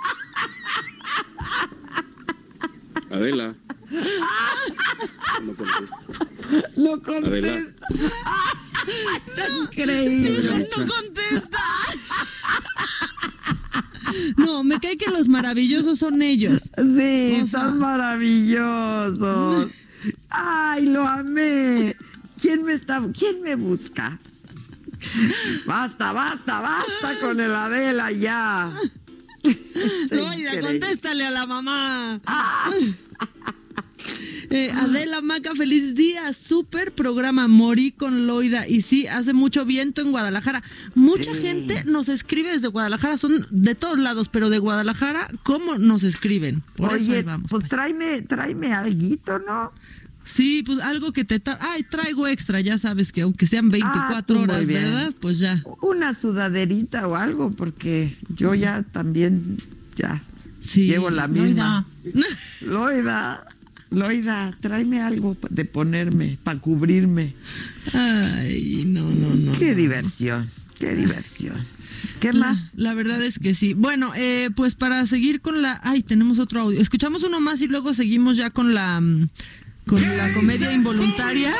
Adela. No contestas. No Adela. contesta. Increíble. Adela, lucha. No contesta. *laughs* No, me cae que los maravillosos son ellos. Sí, O sea- son maravillosos. Ay, lo amé. ¿Quién me está, quién me busca? Basta, basta, basta con el Adela ya. Loida, contéstale a la mamá. Eh, Adela Maca, feliz día. Súper programa. Morí con Loida. Y sí, hace mucho viento en Guadalajara. Mucha Sí. gente nos escribe desde Guadalajara. Son de todos lados, pero de Guadalajara, ¿cómo nos escriben? Por eso ahí Oye, vamos. pues tráeme, tráeme alguito, ¿no? Sí, pues algo que te... Ay, traigo extra, ya sabes que aunque sean 24 Ah, muy horas. ¿verdad? Pues ya. Una sudaderita o algo, porque yo ya también, ya, Sí. llevo la misma. *laughs* Loida, Loida, tráeme algo de ponerme, para cubrirme. Ay, no, no, no. Qué no. diversión, qué diversión. ¿Qué La- más? La verdad es que sí. Bueno, eh, pues para seguir con la... Ay, tenemos otro audio. Escuchamos uno más y luego seguimos ya con la... mm, Con la comedia involuntaria.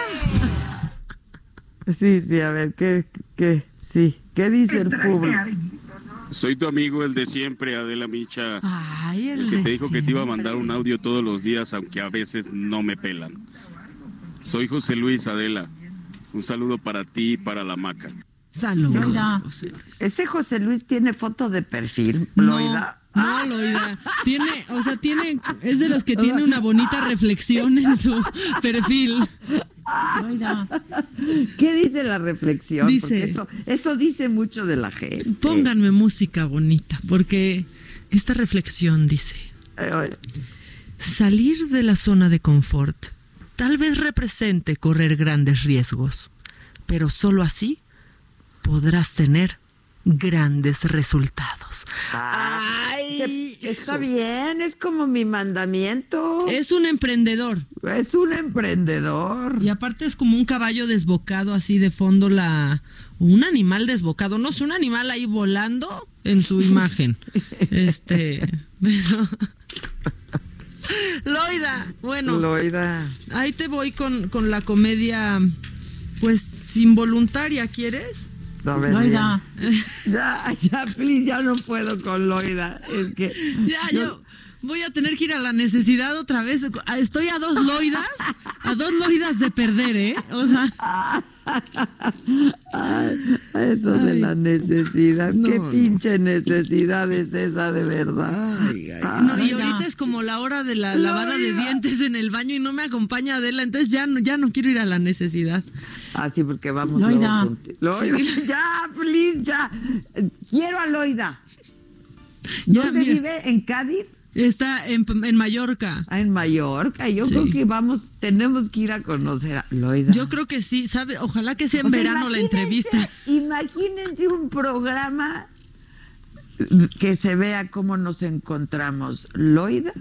Sí, sí, a ver, ¿qué, qué, sí, qué dice el público? Soy tu amigo, el de siempre, Adela Micha. Ay, el, El que te dijo que te iba a mandar un audio todos los días, aunque a veces no me pelan. Soy José Luis Adela. Un saludo para ti y para la maca. Saludos. Loida. José Luis. Ese José Luis tiene foto de perfil, No, Loida. no, Loida. Tiene, o sea, tiene, es de los que *laughs* tiene una bonita reflexión en su perfil. ¿Qué dice la reflexión? Dice- eso, eso dice mucho de la gente. Pónganme música bonita, porque esta reflexión dice, salir de la zona de confort tal vez represente correr grandes riesgos, pero solo así podrás tener grandes resultados. Ay, está bien, es como mi mandamiento. Es un emprendedor. Es un emprendedor. Y aparte es como un caballo desbocado así de fondo la un animal desbocado, no es un animal ahí volando en su imagen. *laughs* este, pero Loida, bueno. Loida. Ahí te voy con, con la comedia pues involuntaria, ¿quieres? Loida. *laughs* Ya, ya, please, ya no puedo con Loida. Es que. Ya, yo voy a tener que ir a la necesidad otra vez. Estoy a dos loidas, a dos loidas de perder, ¿eh? O sea. eso de la necesidad. Qué pinche necesidad es esa de verdad. no, y ahorita es como la hora de la lavada de dientes en el baño y no me acompaña Adela, entonces ya no, ya no quiero ir a la necesidad. Ah, sí, porque vamos. Loida. Loida. *laughs* Ya, please, ya. Quiero a Loida. ¿Dónde vive? ¿En Cádiz? Está en, en Mallorca. Ah, en Mallorca. Yo creo que vamos, tenemos que ir a conocer a Loida. Yo creo que sí, ¿sabe? Ojalá que sea en verano la entrevista. Imagínense un programa que se vea cómo nos encontramos. Loida,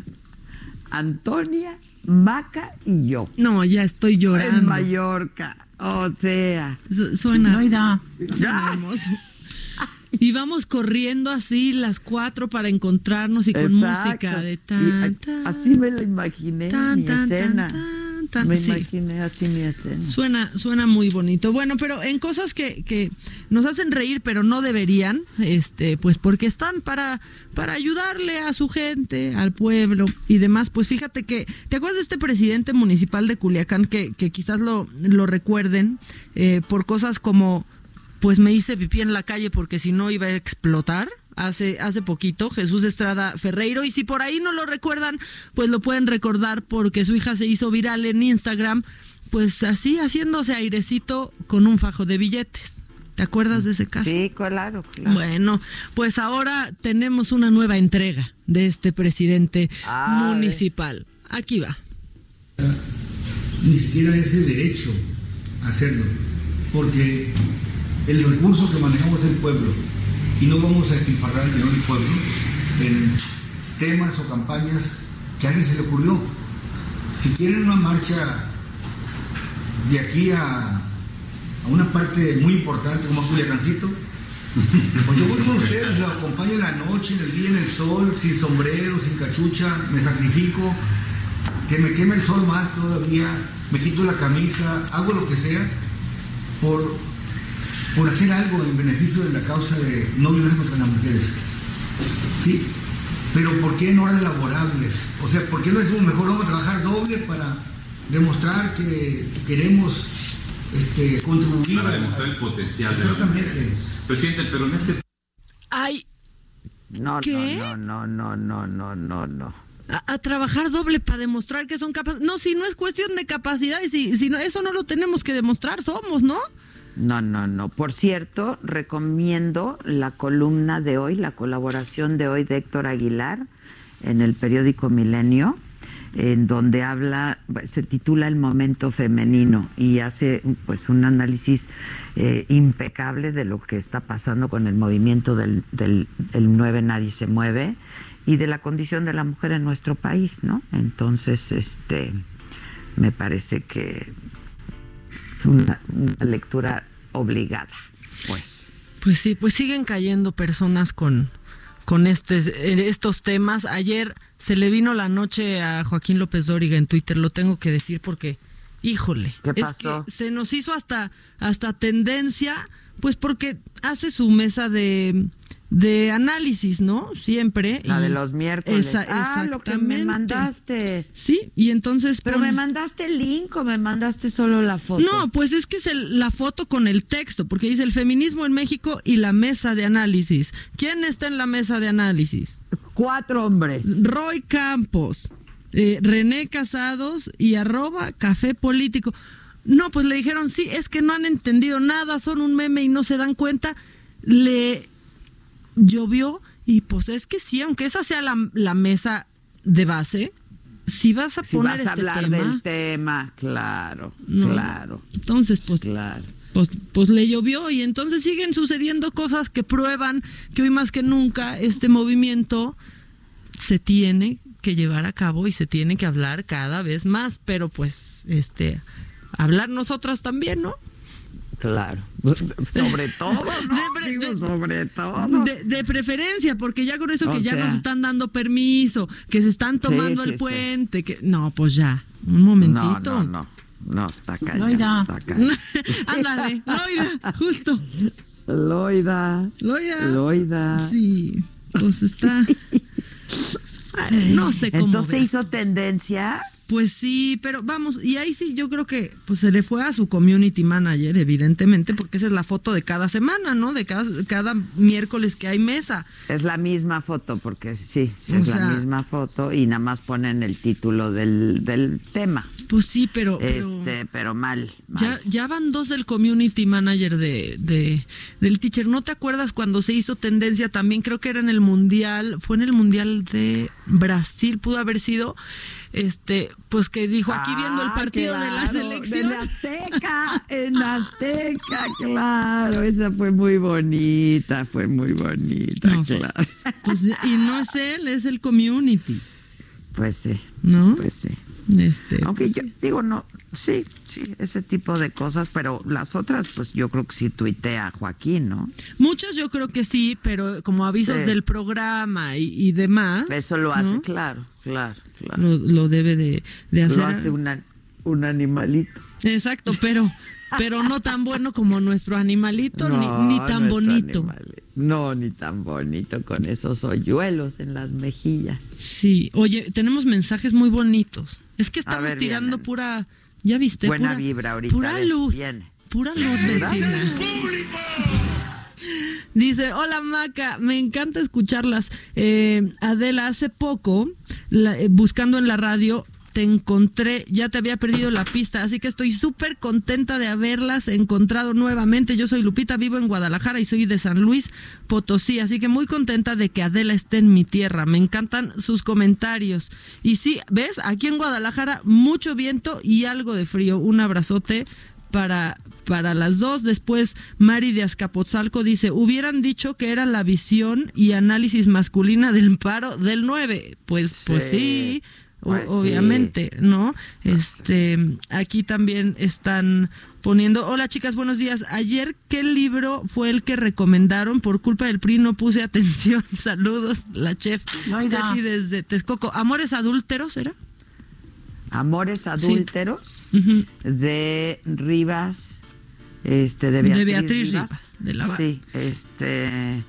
Antonia, Maca y yo. No, ya estoy llorando. En Mallorca. O sea. suena. Loida. Suena hermoso. Y vamos corriendo así las cuatro para encontrarnos y con música de tan, Así me la imaginé mi escena. me imaginé así mi escena. Suena, suena muy bonito. Bueno, pero en cosas que, que nos hacen reír, pero no deberían, este, pues porque están para, para ayudarle a su gente, al pueblo y demás. Pues fíjate que, ¿te acuerdas de este presidente municipal de Culiacán que, que quizás lo, lo recuerden eh, por cosas como pues me hice pipí en la calle porque si no iba a explotar. Hace, hace poquito, Jesús Estrada Ferreiro. Y si por ahí no lo recuerdan, pues lo pueden recordar porque su hija se hizo viral en Instagram, pues así haciéndose airecito con un fajo de billetes. ¿Te acuerdas de ese caso? Sí, claro, claro. Bueno, pues ahora tenemos una nueva entrega de este presidente municipal. Aquí va. Ni siquiera ese derecho a hacerlo, porque el recurso que manejamos el pueblo y no vamos a despilfarrar el pueblo en temas o campañas que a alguien se le ocurrió. Si quieren una marcha de aquí a, una parte muy importante como Culiacancito, pues yo voy con ustedes, los acompaño en la noche, en el día, en el sol, sin sombrero, sin cachucha, me sacrifico, que me queme el sol más todavía, me quito la camisa, hago lo que sea por por hacer algo en beneficio de la causa de no violencia contra las mujeres. ¿Sí? Pero ¿por qué en horas laborables? O sea, ¿por qué no es un mejor vamos a trabajar doble para demostrar que queremos este, contribuir? Para demostrar el potencial. Exactamente. Presidente, pero en este... Ay. No, ¿Qué? no, no, no, no, no, no, no. A, a, trabajar doble para demostrar que son capaces. No, si no es cuestión de capacidad y si, si no, eso no lo tenemos que demostrar, somos, ¿no? No, no, no. Por cierto, recomiendo la columna de hoy, la colaboración de hoy de Héctor Aguilar en el periódico Milenio, en donde habla, se titula El momento femenino y hace pues un análisis eh, impecable de lo que está pasando con el movimiento del, del, del 9 Nadie se mueve y de la condición de la mujer en nuestro país, ¿no? Entonces, este, me parece que es una, una, lectura obligada, pues. Pues sí, pues siguen cayendo personas con, con este, estos temas. Ayer se le vino la noche a Joaquín López Dóriga en Twitter, lo tengo que decir porque, híjole, ¿Qué es que se nos hizo hasta, hasta tendencia, pues porque hace su mesa de de análisis, ¿no? Siempre. La de los miércoles. Esa, ah, lo que me mandaste. Sí, y entonces... Pero me mandaste el link o me mandaste solo la foto. No, pues es que es el- la foto con el texto, porque dice el feminismo en México y la mesa de análisis. ¿Quién está en la mesa de análisis? Cuatro hombres. Roy Campos, eh, René Casados y arroba café político. No, pues le dijeron, sí, es que no han entendido nada, son un meme y no se dan cuenta. Le llovió y pues es que sí, aunque esa sea la, la mesa de base, si vas a Si poner vas a este hablar tema, del tema, claro, No. claro. Entonces, pues, claro. pues, pues le llovió y entonces siguen sucediendo cosas que prueban que hoy más que nunca este movimiento se tiene que llevar a cabo y se tiene que hablar cada vez más, pero pues este hablar nosotras también, ¿no? Claro, *laughs* sobre todo, ¿no? De, Digo, sobre todo. De, de preferencia, porque ya con eso O que ya nos están dando permiso, que se están tomando Sí, el sí, sí. puente, que no, pues ya, un momentito. No, no, no, no, está cañón, Loida. está. *laughs* Ándale, Loida, justo. Loida. Loida. Loida. Sí, pues está. *laughs* No sé cómo. Entonces ver. hizo tendencia. Pues sí, pero vamos, y ahí sí yo creo que pues se le fue a su community manager, evidentemente, porque esa es la foto de cada semana, ¿no? De cada, cada miércoles que hay mesa. Es la misma foto, porque sí, sí es sea- la misma foto y nada más ponen el título del, del tema. Pues sí, pero. pero- Este, pero mal. mal. Ya, ya van dos del community manager de, de- del teacher. ¿No te acuerdas cuando se hizo tendencia también? Creo que era en el mundial, fue en el mundial de Brasil, pudo haber sido, este, pues que dijo aquí viendo el Ah, partido de la selección. En *laughs* Azteca, en Azteca, claro. Esa fue muy bonita, fue muy bonita, No claro. Pues, y no es él, es el community. Pues sí. ¿No? Pues sí. Este, Aunque pues yo sí. digo, no, sí, sí, ese tipo de cosas, pero las otras, pues yo creo que sí tuitea Joaquín, ¿no? Muchas yo creo que sí, pero como avisos Sí. del programa y, y demás. Eso lo hace, ¿no? claro, claro, claro. Lo, lo debe de, de hacer. Lo hace una- un animalito. Exacto, pero, pero no tan bueno como nuestro animalito, No, ni, ni *laughs* tan bonito. animalito. No, ni tan bonito con esos hoyuelos en las mejillas. Sí, oye, tenemos mensajes muy bonitos. Es que estamos ver, tirando vienen. pura, ya viste, Buena pura, vibra ahorita. pura luz, viene. pura luz vecina. Dice, hola Maca, me encanta escucharlas. Eh, Adela, hace poco, la- eh, buscando en la radio, te encontré, ya te había perdido la pista, así que estoy súper contenta de haberlas encontrado nuevamente. Yo soy Lupita, vivo en Guadalajara y soy de San Luis Potosí, así que muy contenta de que Adela esté en mi tierra. Me encantan sus comentarios. Y sí, ¿ves? Aquí en Guadalajara mucho viento y algo de frío. Un abrazote para, para las dos. Después, Mari de Azcapotzalco dice, hubieran dicho que era la visión y análisis masculina del paro del 9. Pues, pues sí. Pues sí. obviamente, ¿no? Este, aquí también están poniendo, hola chicas, buenos días. Ayer, ¿qué libro fue el que recomendaron? Por culpa del PRI no puse *laughs* atención. Saludos, la chef. Loida. Steffi desde Texcoco. ¿Amores adúlteros era? Amores Sí. adúlteros de Rivas, este, de De Beatriz, Beatriz Rivas, de la- Sí, este,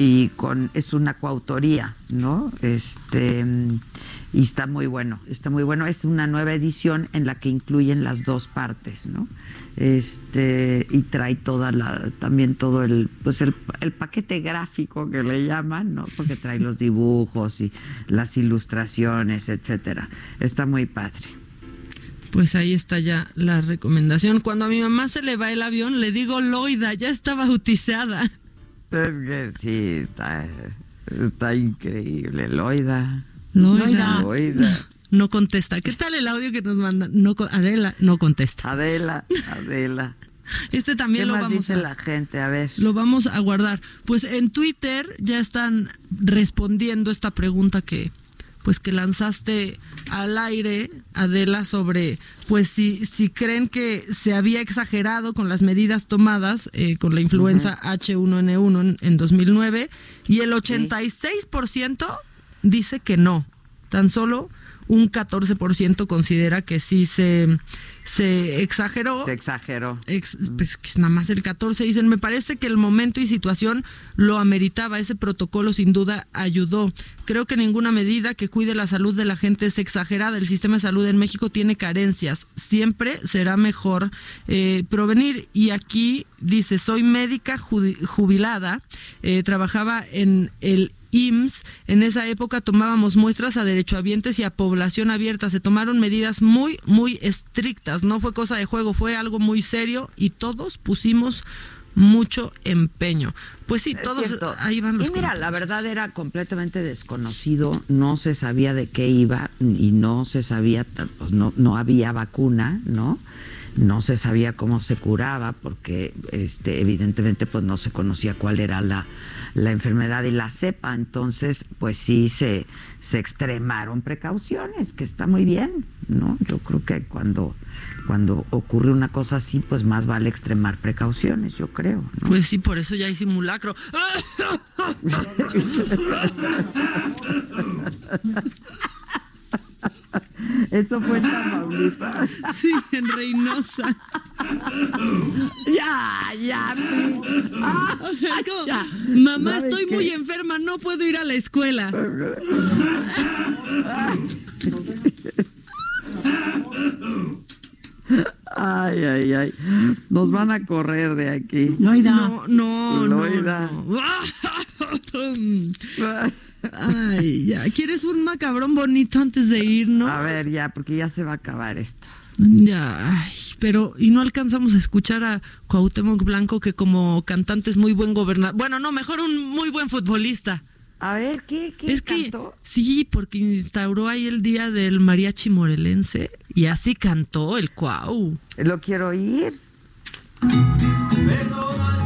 y con, es una coautoría, ¿no? Este, y está muy bueno, está muy bueno. Es una nueva edición en la que incluyen las dos partes, ¿no? Este, y trae toda la, también todo el, pues el, el paquete gráfico que le llaman, ¿no? Porque trae los dibujos y las ilustraciones, etcétera. Está muy padre. Pues ahí está ya la recomendación. Cuando a mi mamá se le va el avión, le digo Loida, ya está bautizada. Es que sí, está, está increíble, Loida. Loida. Loida. *laughs* No contesta. ¿Qué tal el audio que nos manda? No, Adela no contesta. Adela, *laughs* Adela. Este también ¿Qué lo más vamos dice a la gente? A ver. lo vamos a guardar. Pues en Twitter ya están respondiendo esta pregunta que pues que lanzaste al aire, Adela, sobre pues si, si creen que se había exagerado con las medidas tomadas eh, con la influenza H1N1 en, en 2009 y el 86% dice que no. Tan solo un 14% considera que sí se, se exageró. Se exageró. Ex- pues que nada más el 14 dicen, me parece que el momento y situación lo ameritaba, ese protocolo sin duda ayudó. Creo que ninguna medida que cuide la salud de la gente es exagerada. El sistema de salud en México tiene carencias. Siempre será mejor eh, provenir. Y aquí dice, soy médica jubilada, eh, trabajaba en el IMSS, en esa época tomábamos muestras a derechohabientes y a población abierta. Se tomaron medidas muy, muy estrictas. No fue cosa de juego, fue algo muy serio y todos pusimos mucho empeño. Pues sí, Es todos cierto. ahí van los Y mira, la verdad era completamente desconocido, no se sabía de qué iba y no se sabía, pues no, no había vacuna, ¿no? No se sabía cómo se curaba porque este evidentemente pues no se conocía cuál era la, la enfermedad y la cepa entonces pues sí se, se extremaron precauciones que está muy bien no yo creo que cuando cuando ocurre una cosa así pues más vale extremar precauciones yo creo ¿no? Pues sí, por eso ya hay simulacro. *laughs* *laughs* Eso fue en Tamaulipas. Sí, en Reynosa. Ya, ya. Ah, O sea, como, ya. Mamá, ¿Sabes estoy qué? muy enferma, no puedo ir a la escuela. Ay, ay, ay. Nos van a correr de aquí. Loida. No, no, no, no. *laughs* Ay, ya. ¿Quieres un macabrón bonito antes de irnos? A ver, ya, porque ya se va a acabar esto. Ya, ay, pero y no alcanzamos a escuchar a Cuauhtémoc Blanco que como cantante es muy buen gobernador. Bueno, no, mejor un muy buen futbolista. A ver, ¿qué, qué es que cantó? sí, porque instauró ahí el día del mariachi morelense y así cantó el Cuau. Lo quiero oír. Perdona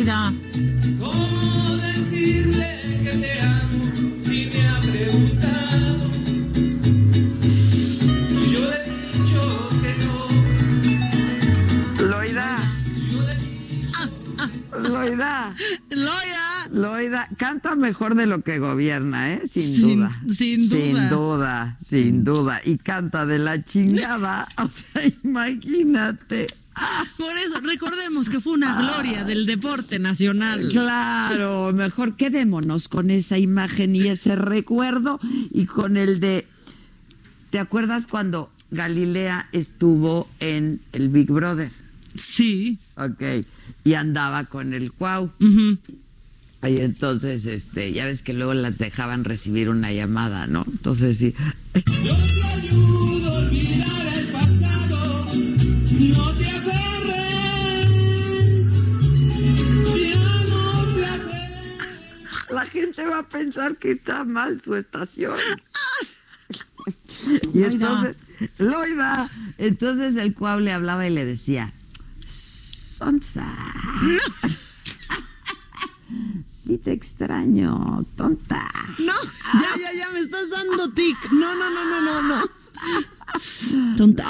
Loida. ¿Cómo decirle que te amo si me ha preguntado? Yo le he dicho que no. Loida. Loida. *laughs* Loida. Loida, canta mejor de lo que gobierna, ¿eh? Sin, Sin- duda. sin duda. Sin duda, sin duda. Y canta de la chingada. *laughs* O sea, imagínate. Por eso, recordemos que fue una gloria del deporte nacional. Claro, mejor quedémonos con esa imagen y ese recuerdo y con el de. ¿Te acuerdas cuando Galilea estuvo en el Big Brother? Sí. Ok. Y andaba con el Cuau. Y entonces, este, ya ves que luego las dejaban recibir una llamada, ¿no? Entonces sí. Yo te ayudo a olvidar La gente va a pensar que está mal su estación. *laughs* Y entonces, Loida, entonces el Cuau le hablaba y le decía, Sonsa. *laughs* Sí te extraño, tonta. No, ya, ya, ya, me estás dando tic. No, no, no, no, no, no. Tonta.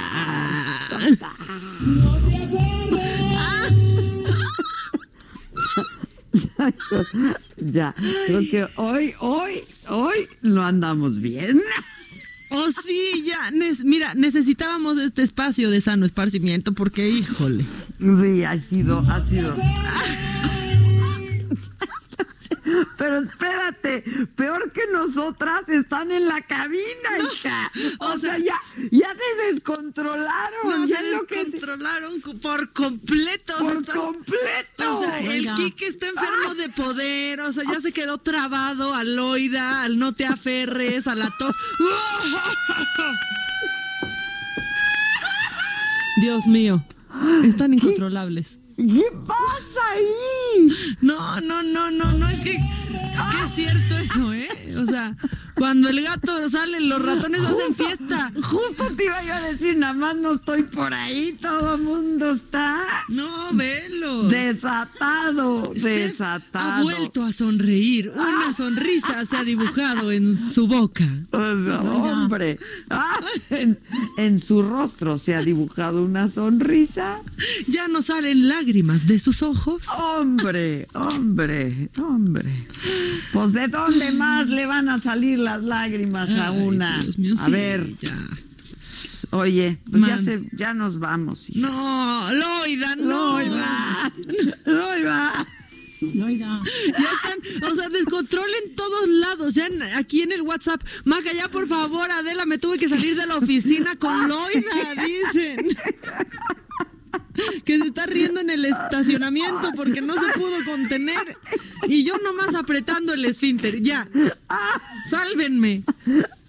No te aferres. ya, creo que hoy, hoy, hoy no andamos bien. Oh, sí, ya. mira, necesitábamos este espacio de sano esparcimiento porque, híjole. Sí, ha sido, ha sido. *laughs* Pero espérate, peor que nosotras están en la cabina, hija. O, sea, ya, ya se descontrolaron. No, ya se lo que se- descontrolaron co- por completo. o sea, Por están- completo. O sea, el. Kike está enfermo de poder. O sea, ya se quedó trabado al Loida, al no te aferres, a la tos. Dios mío, están incontrolables. ¿Qué pasa ahí? No, no, no, no, no, es que, que es cierto eso, ¿eh? O sea, cuando el gato sale, los ratones hacen fiesta. Justo te iba yo a decir, nada más no estoy por ahí, todo el mundo está. No, velo. Desatado, Steph desatado. Ha vuelto a sonreír. Una sonrisa se ha dibujado en su boca. O sea, hombre, ah, en, en su rostro se ha dibujado una sonrisa. Ya no salen lágrimas de sus ojos. Hombre, hombre, hombre. Pues de dónde más le van a salir las lágrimas a Ay, una. Mío, a sí, ver, ya. oye, pues ya se, ya nos vamos. hija. No, Loida, no. *laughs* Loida, Loida. Ya están, o sea, descontrol en todos lados. Ya en- aquí en el WhatsApp. Maca, ya por favor, Adela, me tuve que salir de la oficina con *laughs* Loida, dicen. *laughs* Que se está riendo en el estacionamiento porque no se pudo contener. Y yo nomás apretando el esfínter. Ya. Sálvenme.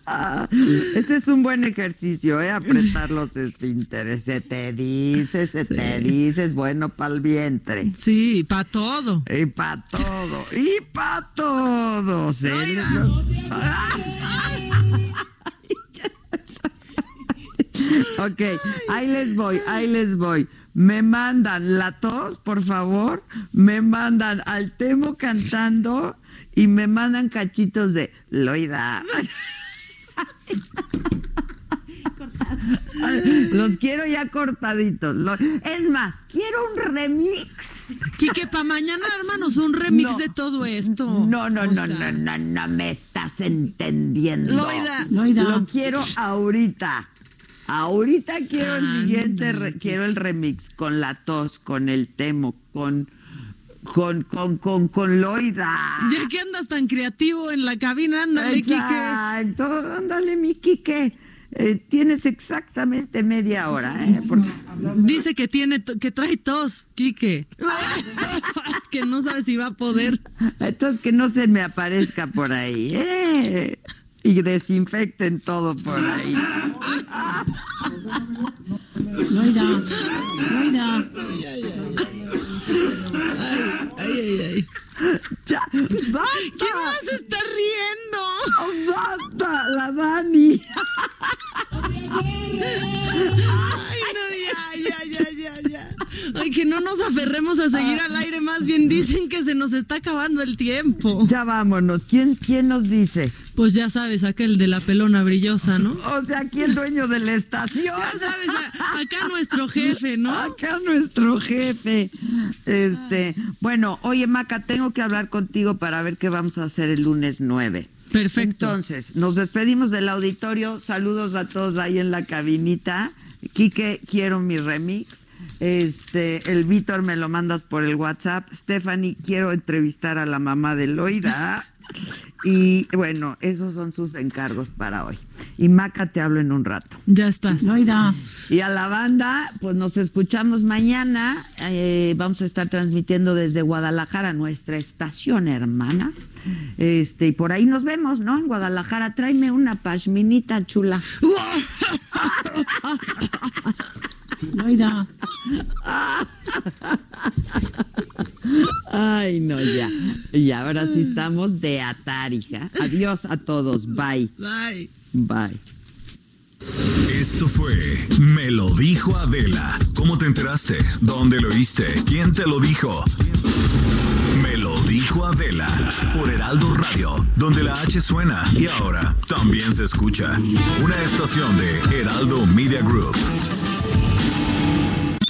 Ah, ese es un buen ejercicio, ¿eh? Apretar los esfínteres. Se te dice, se te dice, es bueno para el vientre. Sí, para todo. Y para todo. Y para todo. ¿sí? Ok, ahí les voy, ahí les voy. Me mandan la tos, por favor. Me mandan al Temo cantando y me mandan cachitos de Loida. *laughs* Los quiero ya cortaditos. Es más, quiero un remix. Quique, para mañana, hermanos, un remix No. de todo esto. No, no, O no, sea, no, no, no me estás entendiendo. Loida. Loida. Lo quiero ahorita. Ahorita quiero el siguiente, re- quiero el remix con la tos, con el temo, con con con con con Loida. Ya que andas tan creativo en la cabina, ándale, Quique. Exacto, ándale, mi Quique. Eh, tienes exactamente media hora, ¿eh? Porque- Dice que tiene que trae tos, Quique. *laughs* que no sabe si va a poder. Entonces que no se me aparezca por ahí, ¿eh? Y desinfecten todo por ahí. Loida, Loida. Ay, ay, ay. Ya, basta. ¿Quién más está riendo? ¡Basta! ¡La Dani! Ay, no, ya, ya, ya, ya, ya. Ay, que no nos aferremos a seguir al aire, más bien dicen que se nos está acabando el tiempo. Ya vámonos. ¿Quién, quién nos dice? Pues ya sabes, aquel de la pelona brillosa, ¿no? *laughs* O sea, aquí el dueño de la estación. Ya sabes, acá nuestro jefe, ¿no? Acá nuestro jefe. Este, bueno, oye Maca, tengo que hablar contigo para ver qué vamos a hacer el lunes 9. Perfecto. Entonces, nos despedimos del auditorio. Saludos a todos ahí en la cabinita. Quique, quiero mi remix. Este, el Víctor me lo mandas por el WhatsApp. Stephanie, quiero entrevistar a la mamá de Loida. Y bueno, esos son sus encargos para hoy. Y Maca, te hablo en un rato. Ya estás. Loida. Y a la banda, pues nos escuchamos mañana. Eh, vamos a estar transmitiendo desde Guadalajara, nuestra estación hermana. Este, y por ahí nos vemos, ¿no? En Guadalajara. Tráeme una pashminita chula. *laughs* *laughs* Loida. Ay, no, ya. Y ahora sí estamos de atar, hija. Adiós a todos. Bye. Bye. Bye. Esto fue Me lo dijo Adela. ¿Cómo te enteraste? ¿Dónde lo oíste? ¿Quién te lo dijo? Me lo dijo Adela por Heraldo Radio, donde la H suena y ahora también se escucha. Una estación de Heraldo Media Group.